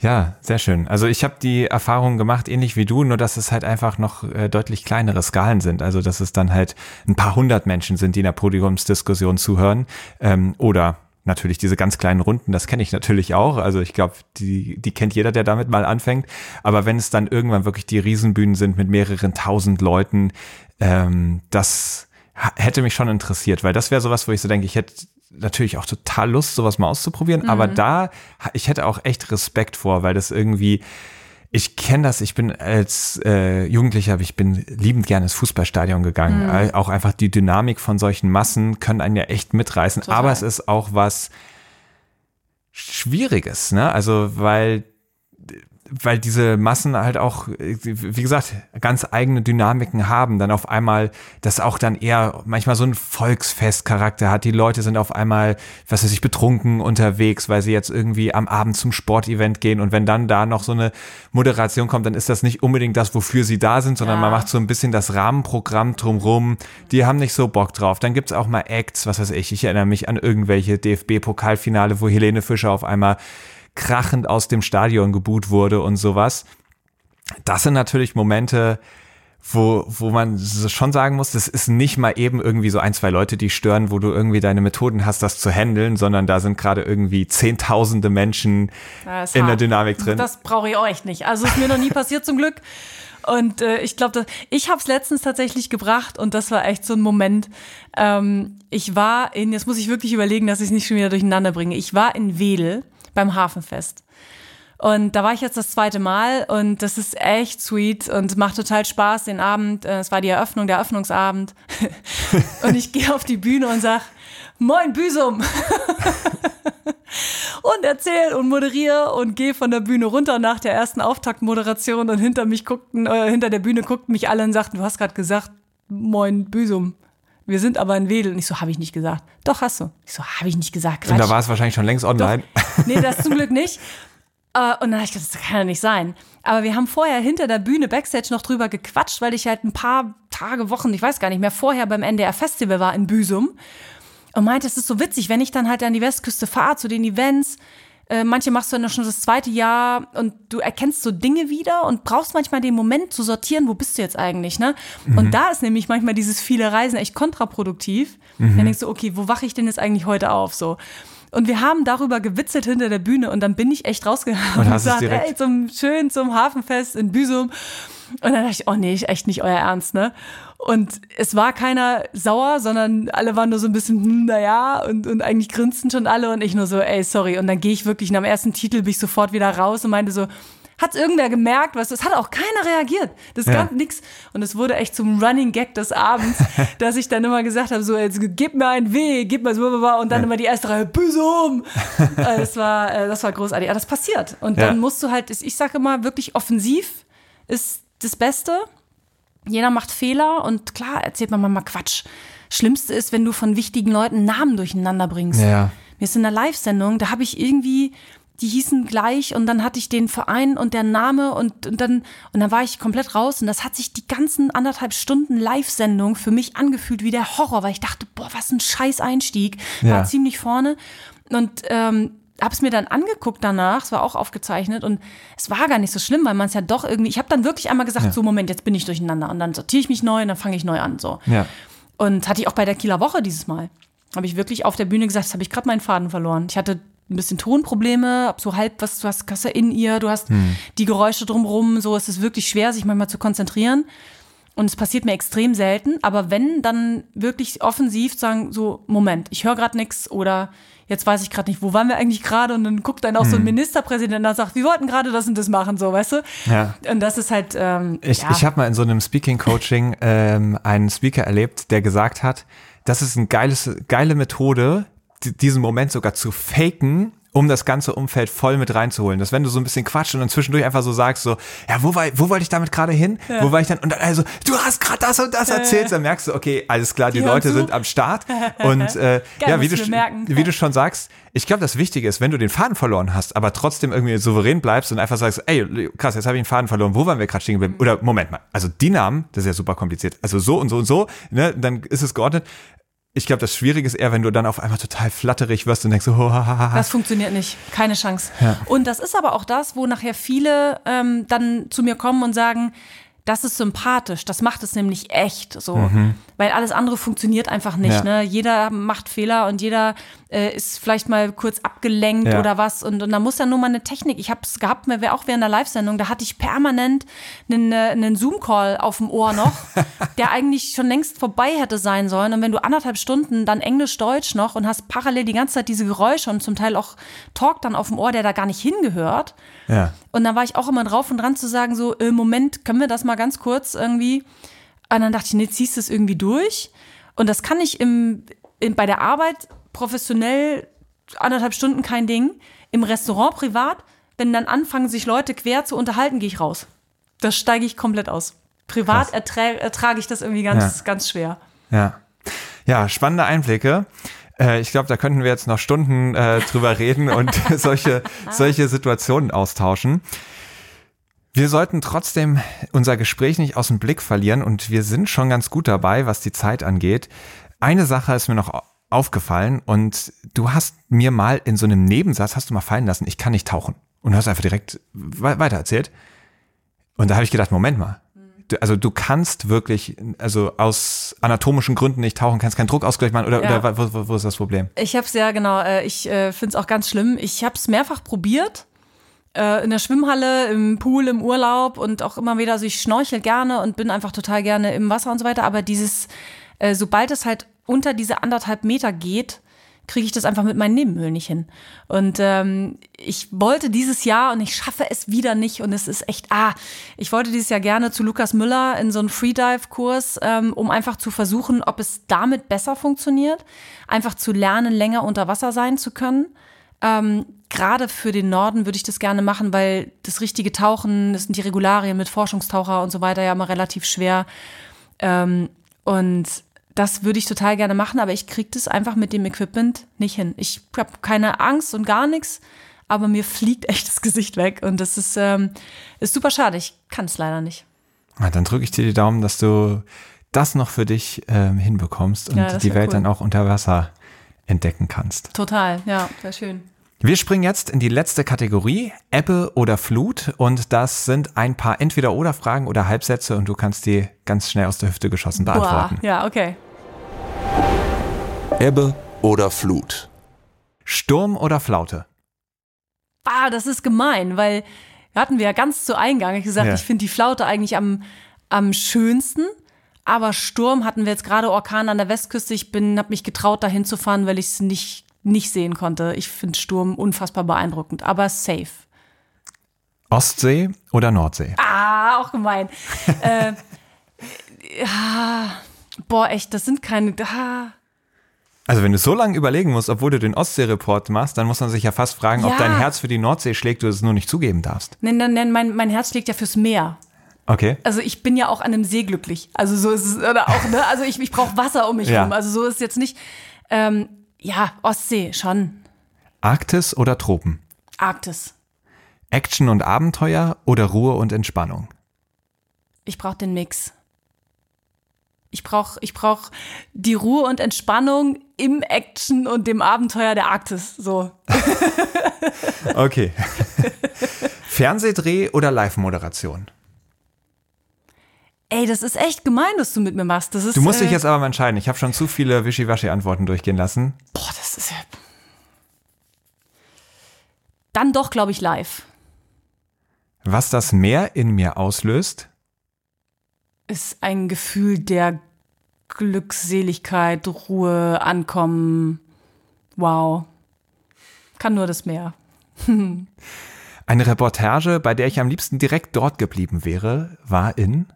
Ja, sehr schön. Also ich habe die Erfahrung gemacht, ähnlich wie du, nur dass es halt einfach noch äh, deutlich kleinere Skalen sind. Also dass es dann halt ein paar hundert Menschen sind, die in der Podiumsdiskussion zuhören. Ähm, oder natürlich diese ganz kleinen Runden, das kenne ich natürlich auch. Also ich glaube, die, die kennt jeder, der damit mal anfängt. Aber wenn es dann irgendwann wirklich die Riesenbühnen sind mit mehreren tausend Leuten, ähm, das hätte mich schon interessiert, weil das wäre sowas, wo ich so denke, ich hätte natürlich auch total Lust, sowas mal auszuprobieren. Mhm. Aber da, ich hätte auch echt Respekt vor, weil das irgendwie, ich kenne das, ich bin als äh, Jugendlicher, ich bin liebend gerne ins Fußballstadion gegangen. Mhm. Auch einfach die Dynamik von solchen Massen können einen ja echt mitreißen. Total. Aber es ist auch was Schwieriges, ne? Also, weil weil diese Massen halt auch, wie gesagt, ganz eigene Dynamiken haben, dann auf einmal das auch dann eher manchmal so ein Volksfestcharakter hat. Die Leute sind auf einmal, was weiß ich, betrunken unterwegs, weil sie jetzt irgendwie am Abend zum Sportevent gehen und wenn dann da noch so eine Moderation kommt, dann ist das nicht unbedingt das, wofür sie da sind, sondern ja. man macht so ein bisschen das Rahmenprogramm drumrum. Die haben nicht so Bock drauf. Dann gibt's auch mal Acts, was weiß ich, ich erinnere mich an irgendwelche DFB-Pokalfinale, wo Helene Fischer auf einmal krachend aus dem Stadion geboot wurde und sowas. Das sind natürlich Momente, wo, wo man schon sagen muss, das ist nicht mal eben irgendwie so ein, zwei Leute, die stören, wo du irgendwie deine Methoden hast, das zu handeln, sondern da sind gerade irgendwie zehntausende Menschen in der hart. Dynamik drin. Das brauche ich auch echt nicht. Also ist mir noch nie passiert zum Glück. Und äh, ich glaube, ich habe es letztens tatsächlich gebracht und das war echt so ein Moment. Ähm, ich war in, jetzt muss ich wirklich überlegen, dass ich es nicht schon wieder durcheinander bringe. Ich war in Wedel beim Hafenfest. Und da war ich jetzt das zweite Mal und das ist echt sweet und macht total Spaß den Abend. Äh, Es war die Eröffnung, der Eröffnungsabend. <laughs> und ich gehe auf die Bühne und sag, Moin Büsum! <laughs> und erzähl und moderiere und gehe von der Bühne runter nach der ersten Auftaktmoderation und hinter mich guckten, äh, hinter der Bühne guckten mich alle und sagten, du hast gerade gesagt, Moin Büsum. Wir sind aber in Wedel. Und ich so, habe ich nicht gesagt. Doch, hast du. Ich so, habe ich nicht gesagt. Und da Quatsch. war es wahrscheinlich schon längst online. Nee, das zum Glück nicht. <laughs> Äh, und dann habe ich gedacht, das kann ja nicht sein. Aber wir haben vorher hinter der Bühne Backstage noch drüber gequatscht, weil ich halt ein paar Tage, Wochen, ich weiß gar nicht mehr, vorher beim NDR Festival war in Büsum. Und meinte, es ist so witzig, wenn ich dann halt an die Westküste fahre, zu den Events. Äh, manche machst du dann schon das zweite Jahr und du erkennst so Dinge wieder und brauchst manchmal den Moment zu sortieren, wo bist du jetzt eigentlich, ne? Und da ist nämlich manchmal dieses viele Reisen echt kontraproduktiv. Dann denkst du, okay, wo wache ich denn jetzt eigentlich heute auf, so? Und wir haben darüber gewitzelt hinter der Bühne und dann bin ich echt rausgegangen Und und, gesagt, ey, zum schön zum Hafenfest in Büsum. Und dann dachte ich, oh nee, echt nicht euer Ernst, ne? Und es war keiner sauer, sondern alle waren nur so ein bisschen, hm, naja, und, und eigentlich grinsten schon alle und ich nur so, ey, sorry. Und dann gehe ich wirklich, nach dem ersten Titel bin ich sofort wieder raus und meinte so, hat irgendwer gemerkt, was, es hat auch keiner reagiert. Das Ja. gab nix. Und es wurde echt zum Running Gag des Abends, <laughs> dass ich dann immer gesagt habe, so, jetzt gib mir ein W, gib mir so, und dann immer die erste Reihe, Büsum. <laughs> Äh, das war, äh, das war großartig. Aber das passiert. Und Ja. dann musst du halt, ich sage immer, wirklich offensiv ist das Beste. Jeder macht Fehler und klar erzählt man manchmal Quatsch. Schlimmste ist, wenn du von wichtigen Leuten Namen durcheinander bringst. Ja. Mir ist in einer Live-Sendung, da habe ich irgendwie, die hießen gleich und dann hatte ich den Verein und der Name und, und dann und dann war ich komplett raus und das hat sich die ganzen anderthalb Stunden Live-Sendung für mich angefühlt wie der Horror, weil ich dachte, boah, was ein scheiß Einstieg. Ja. War ziemlich vorne und ähm, habe es mir dann angeguckt danach, es war auch aufgezeichnet und es war gar nicht so schlimm, weil man es ja doch irgendwie, ich habe dann wirklich einmal gesagt, so Moment, jetzt bin ich durcheinander und dann sortiere ich mich neu und dann fange ich neu an, so. Ja. Und hatte ich auch bei der Kieler Woche dieses Mal. Habe ich wirklich auf der Bühne gesagt, jetzt habe ich gerade meinen Faden verloren. Ich hatte ein bisschen Tonprobleme, hab so halb was, du hast Kasse in ihr, du hast die Geräusche drumrum, so es ist wirklich schwer, sich manchmal zu konzentrieren. Und es passiert mir extrem selten, aber wenn, dann wirklich offensiv sagen, so, Moment, ich höre gerade nichts oder jetzt weiß ich gerade nicht, wo waren wir eigentlich gerade? Und dann guckt dann auch so ein Ministerpräsident und sagt, wir wollten gerade das und das machen, so, weißt du? Ja. Und das ist halt, ähm, Ich, ja. ich habe mal in so einem Speaking-Coaching <laughs> ähm, einen Speaker erlebt, der gesagt hat, das ist eine geiles, geile Methode, di- diesen Moment sogar zu faken, um das ganze Umfeld voll mit reinzuholen. Dass wenn du so ein bisschen quatscht und dann zwischendurch einfach so sagst, so, ja, wo, war, wo wollte ich damit gerade hin? Wo war ich dann? Und dann also, du hast gerade das und das erzählt, dann merkst du, okay, alles klar, die, Die Leute sind am Start. <laughs> Und äh, ja, wie du, wie du schon sagst, ich glaube, das Wichtige ist, wenn du den Faden verloren hast, aber trotzdem irgendwie souverän bleibst und einfach sagst, ey, krass, jetzt habe ich den Faden verloren, wo waren wir gerade stehen geblieben? Oder Moment mal, also die Namen, das ist ja super kompliziert. Also so und so und so, ne, dann ist es geordnet. Ich glaube, das Schwierige ist eher, wenn du dann auf einmal total flatterig wirst und denkst oh, <laughs> ha, ha, ha. Das funktioniert nicht. Keine Chance. Und das ist aber auch das, wo nachher viele ähm, dann zu mir kommen und sagen, das ist sympathisch, das macht es nämlich echt so. Weil alles andere funktioniert einfach nicht. Mhm. Ja. Ne? Jeder macht Fehler und jeder äh, ist vielleicht mal kurz abgelenkt Ja. oder was. Und, und da muss ja nur mal eine Technik. Ich habe es gehabt, mir auch während der Live-Sendung, da hatte ich permanent einen, äh, einen Zoom-Call auf dem Ohr noch, <laughs> der eigentlich schon längst vorbei hätte sein sollen. Und wenn du anderthalb Stunden dann Englisch-Deutsch noch und hast parallel die ganze Zeit diese Geräusche und zum Teil auch Talk dann auf dem Ohr, der da gar nicht hingehört. Ja. Und dann war ich auch immer drauf und dran zu sagen, so, im Moment können wir das mal ganz kurz irgendwie. Und dann dachte ich, nee, ziehst du es irgendwie durch. Und das kann ich im, in, bei der Arbeit professionell anderthalb Stunden kein Ding. Im Restaurant privat, wenn dann anfangen, sich Leute quer zu unterhalten, gehe ich raus. Das steige ich komplett aus. Privat erträ ertrage ich das irgendwie ganz, Ja. ganz schwer. Ja. Ja, spannende Einblicke. Äh, ich glaube, da könnten wir jetzt noch Stunden äh, drüber <laughs> reden und <laughs> solche, solche Situationen austauschen. Wir sollten trotzdem unser Gespräch nicht aus dem Blick verlieren und wir sind schon ganz gut dabei, was die Zeit angeht. Eine Sache ist mir noch aufgefallen und du hast mir mal in so einem Nebensatz, hast du mal fallen lassen, ich kann nicht tauchen. Und du hast einfach direkt we weiter erzählt. Und da habe ich gedacht, Moment mal, Du, also du kannst wirklich, also aus anatomischen Gründen nicht tauchen, kannst keinen Druckausgleich machen oder, Ja. oder wo, wo, wo ist das Problem? Ich habe es ja, genau, äh, ich äh, finde es auch ganz schlimm. Ich habe es mehrfach probiert. Äh, in der Schwimmhalle, im Pool, im Urlaub und auch immer wieder, also ich schnorchel gerne und bin einfach total gerne im Wasser und so weiter. Aber dieses, sobald es halt unter diese anderthalb Meter geht, kriege ich das einfach mit meinen Nebenhöhlen nicht hin. Und ähm, ich wollte dieses Jahr und ich schaffe es wieder nicht und es ist echt, ah, ich wollte dieses Jahr gerne zu Lukas Müller in so einen Freedive-Kurs, ähm, um einfach zu versuchen, ob es damit besser funktioniert, einfach zu lernen, länger unter Wasser sein zu können. Ähm, Gerade für den Norden würde ich das gerne machen, weil das richtige Tauchen, das sind die Regularien mit Forschungstaucher und so weiter ja immer relativ schwer. Ähm, und das würde ich total gerne machen, aber ich kriege das einfach mit dem Equipment nicht hin. Ich habe keine Angst und gar nichts, aber mir fliegt echt das Gesicht weg und das ist, ähm, ist super schade. Ich kann es leider nicht. Ah, Dann drücke ich dir die Daumen, dass du das noch für dich ähm, hinbekommst und Ja, die Welt cool. dann auch unter Wasser entdecken kannst. Total, ja, sehr schön. Wir springen jetzt in die letzte Kategorie, Ebbe oder Flut. Und das sind ein paar Entweder-Oder-Fragen oder Halbsätze und du kannst die ganz schnell aus der Hüfte geschossen beantworten. Boah, ja, okay. Ebbe oder Flut. Sturm oder Flaute? Ah, das ist gemein, weil hatten wir ja ganz zu Eingang gesagt, Ja. ich finde die Flaute eigentlich am, am schönsten. Aber Sturm hatten wir jetzt gerade Orkan an der Westküste. Ich bin, habe mich getraut, da hinzufahren, weil ich es nicht, nicht sehen konnte. Ich finde Sturm unfassbar beeindruckend, aber safe. Ostsee oder Nordsee? Ah, auch gemein. <laughs> äh, ja, boah, echt, das sind keine. Ah. Also wenn du so lange überlegen musst, obwohl du den Ostsee-Report machst, dann muss man sich ja fast fragen, ob Ja. dein Herz für die Nordsee schlägt, du es nur nicht zugeben darfst. Nein, nein, nein, mein, mein Herz schlägt ja fürs Meer. Okay. Also ich bin ja auch an einem See glücklich. Also so ist es, oder auch, ne? Also ich, ich brauche Wasser um mich Ja. rum. Also so ist es jetzt nicht. Ähm, ja, Ostsee, schon. Arktis oder Tropen? Arktis. Action und Abenteuer oder Ruhe und Entspannung? Ich brauche den Mix. Ich brauche ich brauch die Ruhe und Entspannung im Action und dem Abenteuer der Arktis. So. <laughs> Okay. Fernsehdreh oder Live-Moderation? Ey, das ist echt gemein, was du mit mir machst. Das ist, Du musst äh, dich jetzt aber mal entscheiden. Ich habe schon zu viele Wischiwaschi-Antworten durchgehen lassen. Boah, das ist ja. Dann doch, glaube ich, live. Was das Meer in mir auslöst? Ist ein Gefühl der Glückseligkeit, Ruhe, Ankommen. Wow. Kann nur das Meer. <laughs> Eine Reportage, bei der ich am liebsten direkt dort geblieben wäre, war in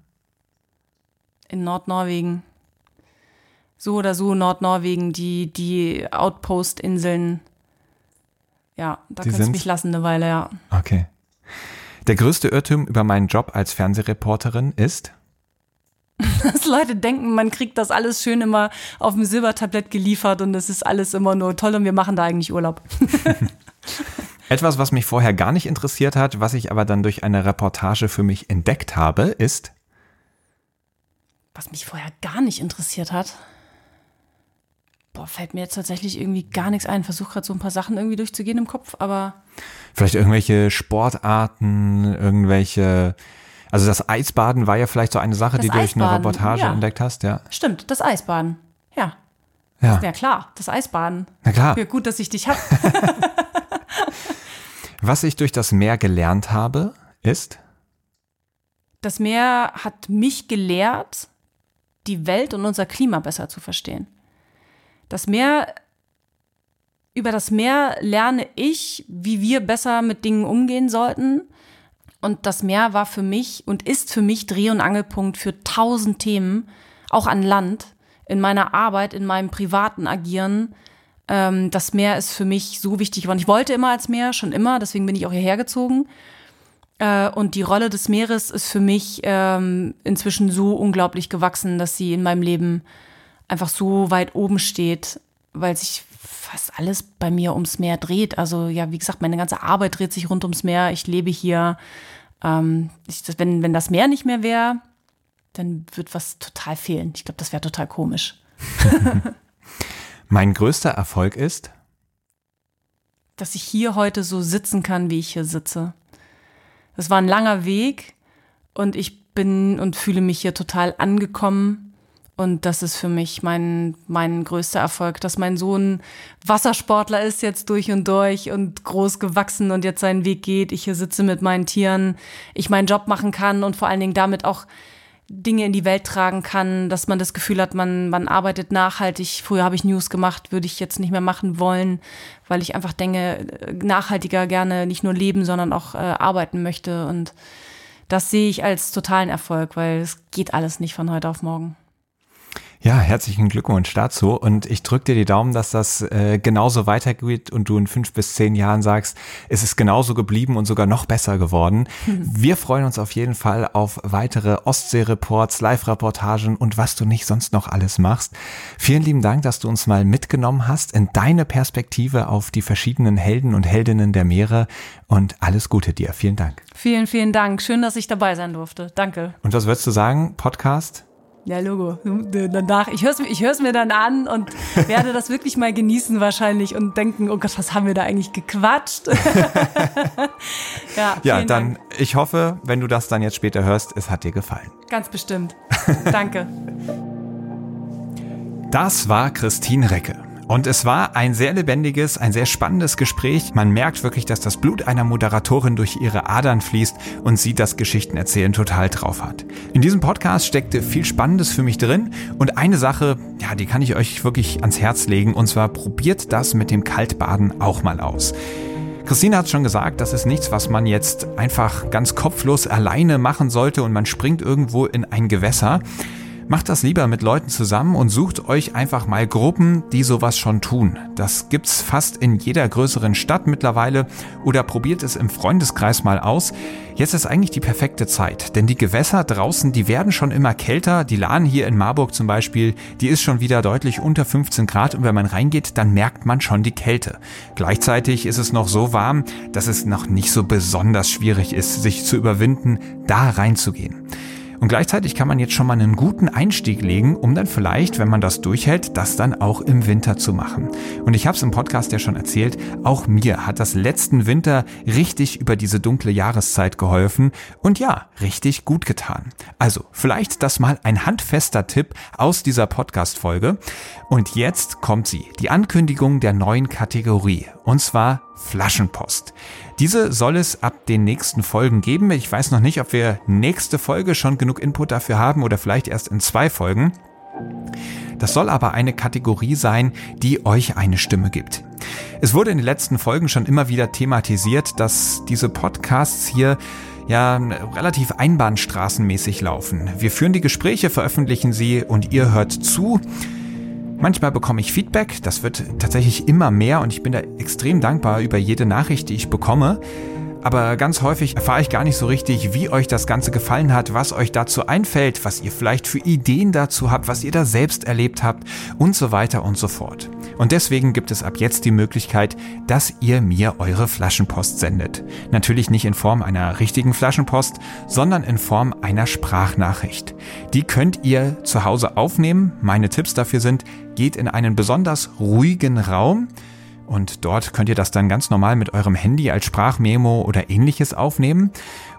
In Nordnorwegen. So oder so Nordnorwegen, die, die Outpost-Inseln. Ja, da kannst du mich lassen eine Weile, ja. Okay. Der größte Irrtum über meinen Job als Fernsehreporterin ist? <laughs> Dass Leute denken, man kriegt das alles schön immer auf dem Silbertablett geliefert und es ist alles immer nur toll und wir machen da eigentlich Urlaub. <laughs> Etwas, was mich vorher gar nicht interessiert hat, was ich aber dann durch eine Reportage für mich entdeckt habe, ist Was mich vorher gar nicht interessiert hat. Boah, fällt mir jetzt tatsächlich irgendwie gar nichts ein. Versuche gerade so ein paar Sachen irgendwie durchzugehen im Kopf, aber vielleicht irgendwelche Sportarten, irgendwelche. Also das Eisbaden war ja vielleicht so eine Sache, Das die du durch eine Eisbaden, Reportage ja. entdeckt hast, ja. stimmt, das Eisbaden. Ja, Ja, ja klar, das Eisbaden. na klar. Ja, gut, dass ich dich hab. <laughs> Was ich durch das Meer gelernt habe, ist, Das Meer hat mich gelehrt, die Welt und unser Klima besser zu verstehen. Das Meer, über das Meer lerne ich, wie wir besser mit Dingen umgehen sollten. Und das Meer war für mich und ist für mich Dreh- und Angelpunkt für tausend Themen, auch an Land, in meiner Arbeit, in meinem privaten Agieren. Ähm, das Meer ist für mich so wichtig geworden. Ich wollte immer als Meer, schon immer, deswegen bin ich auch hierher gezogen. Äh, und die Rolle des Meeres ist für mich ähm, inzwischen so unglaublich gewachsen, dass sie in meinem Leben einfach so weit oben steht, weil sich fast alles bei mir ums Meer dreht. Also ja, wie gesagt, meine ganze Arbeit dreht sich rund ums Meer. Ich lebe hier. Ähm, ich, das, wenn, wenn das Meer nicht mehr wäre, dann wird was total fehlen. Ich glaube, das wäre total komisch. <laughs> mein größter Erfolg ist, dass ich hier heute so sitzen kann, wie ich hier sitze. Das war ein langer Weg und ich bin und fühle mich hier total angekommen. Und das ist für mich mein, mein größter Erfolg, dass mein Sohn Wassersportler ist jetzt durch und durch und groß gewachsen und jetzt seinen Weg geht. Ich hier sitze mit meinen Tieren, ich meinen Job machen kann und vor allen Dingen damit auch Dinge in die Welt tragen kann, dass man das Gefühl hat, man, man arbeitet nachhaltig. Früher habe ich News gemacht, würde ich jetzt nicht mehr machen wollen, weil ich einfach denke, nachhaltiger gerne nicht nur leben, sondern auch äh, arbeiten möchte. Und das sehe ich als totalen Erfolg, weil es geht alles nicht von heute auf morgen. Ja, herzlichen Glückwunsch dazu und ich drücke dir die Daumen, dass das äh, genauso weitergeht und du in fünf bis zehn Jahren sagst, es ist genauso geblieben und sogar noch besser geworden. <laughs> Wir freuen uns auf jeden Fall auf weitere Ostsee-Reports, Live-Reportagen und was du nicht sonst noch alles machst. Vielen lieben Dank, dass du uns mal mitgenommen hast in deine Perspektive auf die verschiedenen Helden und Heldinnen der Meere und alles Gute dir. Vielen Dank. Vielen, vielen Dank. Schön, dass ich dabei sein durfte. Danke. Und was würdest du sagen? Podcast? Ja, Logo. Danach, ich höre es ich hör's mir dann an und <laughs> werde das wirklich mal genießen wahrscheinlich und denken, oh Gott, was haben wir da eigentlich gequatscht? <laughs> ja, ja dann, Dank. ich hoffe, wenn du das dann jetzt später hörst, es hat dir gefallen. Ganz bestimmt. <laughs> Danke. Das war Christine Recke. Und es war ein sehr lebendiges, ein sehr spannendes Gespräch. Man merkt wirklich, dass das Blut einer Moderatorin durch ihre Adern fließt und sie das Geschichtenerzählen total drauf hat. In diesem Podcast steckte viel Spannendes für mich drin und eine Sache, ja, die kann ich euch wirklich ans Herz legen und zwar probiert das mit dem Kaltbaden auch mal aus. Christine hat schon gesagt, das ist nichts, was man jetzt einfach ganz kopflos alleine machen sollte und man springt irgendwo in ein Gewässer. Macht das lieber mit Leuten zusammen und sucht euch einfach mal Gruppen, die sowas schon tun. Das gibt's fast in jeder größeren Stadt mittlerweile oder probiert es im Freundeskreis mal aus. Jetzt ist eigentlich die perfekte Zeit, denn die Gewässer draußen, die werden schon immer kälter. Die Lahn hier in Marburg zum Beispiel, die ist schon wieder deutlich unter 15 Grad und wenn man reingeht, dann merkt man schon die Kälte. Gleichzeitig ist es noch so warm, dass es noch nicht so besonders schwierig ist, sich zu überwinden, da reinzugehen. Und gleichzeitig kann man jetzt schon mal einen guten Einstieg legen, um dann vielleicht, wenn man das durchhält, das dann auch im Winter zu machen. Und ich habe es im Podcast ja schon erzählt, auch mir hat das letzten Winter richtig über diese dunkle Jahreszeit geholfen und ja, richtig gut getan. Also vielleicht das mal ein handfester Tipp aus dieser Podcast-Folge. Und jetzt kommt sie, die Ankündigung der neuen Kategorie, und zwar Flaschenpost. Diese soll es ab den nächsten Folgen geben. Ich weiß noch nicht, ob wir nächste Folge schon genug Input dafür haben oder vielleicht erst in zwei Folgen. Das soll aber eine Kategorie sein, die euch eine Stimme gibt. Es wurde in den letzten Folgen schon immer wieder thematisiert, dass diese Podcasts hier ja relativ einbahnstraßenmäßig laufen. Wir führen die Gespräche, veröffentlichen sie und ihr hört zu. Manchmal bekomme ich Feedback, das wird tatsächlich immer mehr und ich bin da extrem dankbar über jede Nachricht, die ich bekomme. Aber ganz häufig erfahre ich gar nicht so richtig, wie euch das Ganze gefallen hat, was euch dazu einfällt, was ihr vielleicht für Ideen dazu habt, was ihr da selbst erlebt habt und so weiter und so fort. Und deswegen gibt es ab jetzt die Möglichkeit, dass ihr mir eure Flaschenpost sendet. Natürlich nicht in Form einer richtigen Flaschenpost, sondern in Form einer Sprachnachricht. Die könnt ihr zu Hause aufnehmen. Meine Tipps dafür sind, geht in einen besonders ruhigen Raum, und dort könnt ihr das dann ganz normal mit eurem Handy als Sprachmemo oder ähnliches aufnehmen.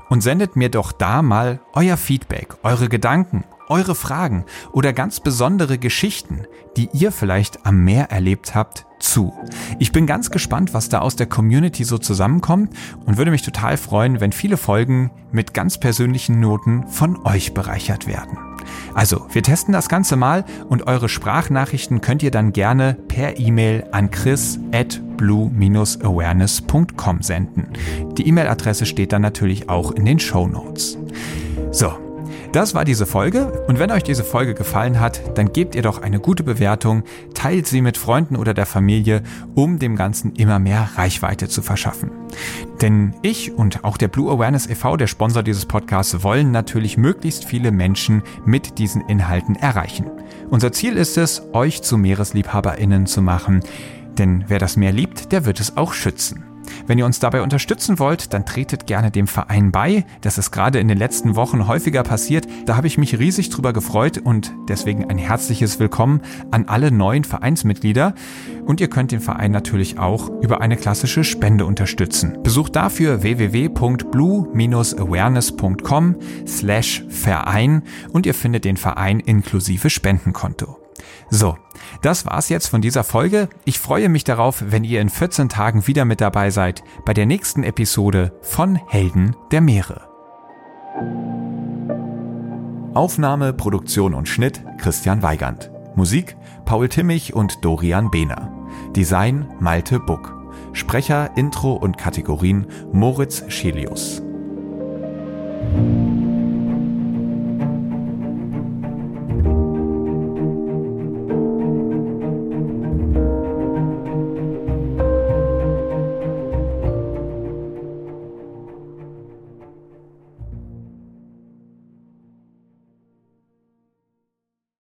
Und sendet mir doch da mal euer Feedback, eure Gedanken, eure Fragen oder ganz besondere Geschichten, die ihr vielleicht am Meer erlebt habt, zu. Ich bin ganz gespannt, was da aus der Community so zusammenkommt und würde mich total freuen, wenn viele Folgen mit ganz persönlichen Noten von euch bereichert werden. Also, wir testen das Ganze mal und eure Sprachnachrichten könnt ihr dann gerne per E-Mail an chris at blue-awareness.com senden. Die E-Mail-Adresse steht dann natürlich auch in den Show Notes. So, das war diese Folge und wenn euch diese Folge gefallen hat, dann gebt ihr doch eine gute Bewertung, teilt sie mit Freunden oder der Familie, um dem Ganzen immer mehr Reichweite zu verschaffen. Denn ich und auch der Blue Awareness e.V., der Sponsor dieses Podcasts, wollen natürlich möglichst viele Menschen mit diesen Inhalten erreichen. Unser Ziel ist es, euch zu Meeresliebhaberinnen zu machen, denn wer das Meer liebt, der wird es auch schützen. Wenn ihr uns dabei unterstützen wollt, dann tretet gerne dem Verein bei. Das ist gerade in den letzten Wochen häufiger passiert. Da habe ich mich riesig drüber gefreut und deswegen ein herzliches Willkommen an alle neuen Vereinsmitglieder. Und ihr könnt den Verein natürlich auch über eine klassische Spende unterstützen. Besucht dafür www.blue-awareness.com slash Verein und ihr findet den Verein inklusive Spendenkonto. So, das war's jetzt von dieser Folge. Ich freue mich darauf, wenn ihr in 14 Tagen wieder mit dabei seid bei der nächsten Episode von Helden der Meere. Aufnahme, Produktion und Schnitt Christian Weigand. Musik Paul Timmich und Dorian Behner. Design Malte Buck. Sprecher, Intro und Kategorien Moritz Schelius.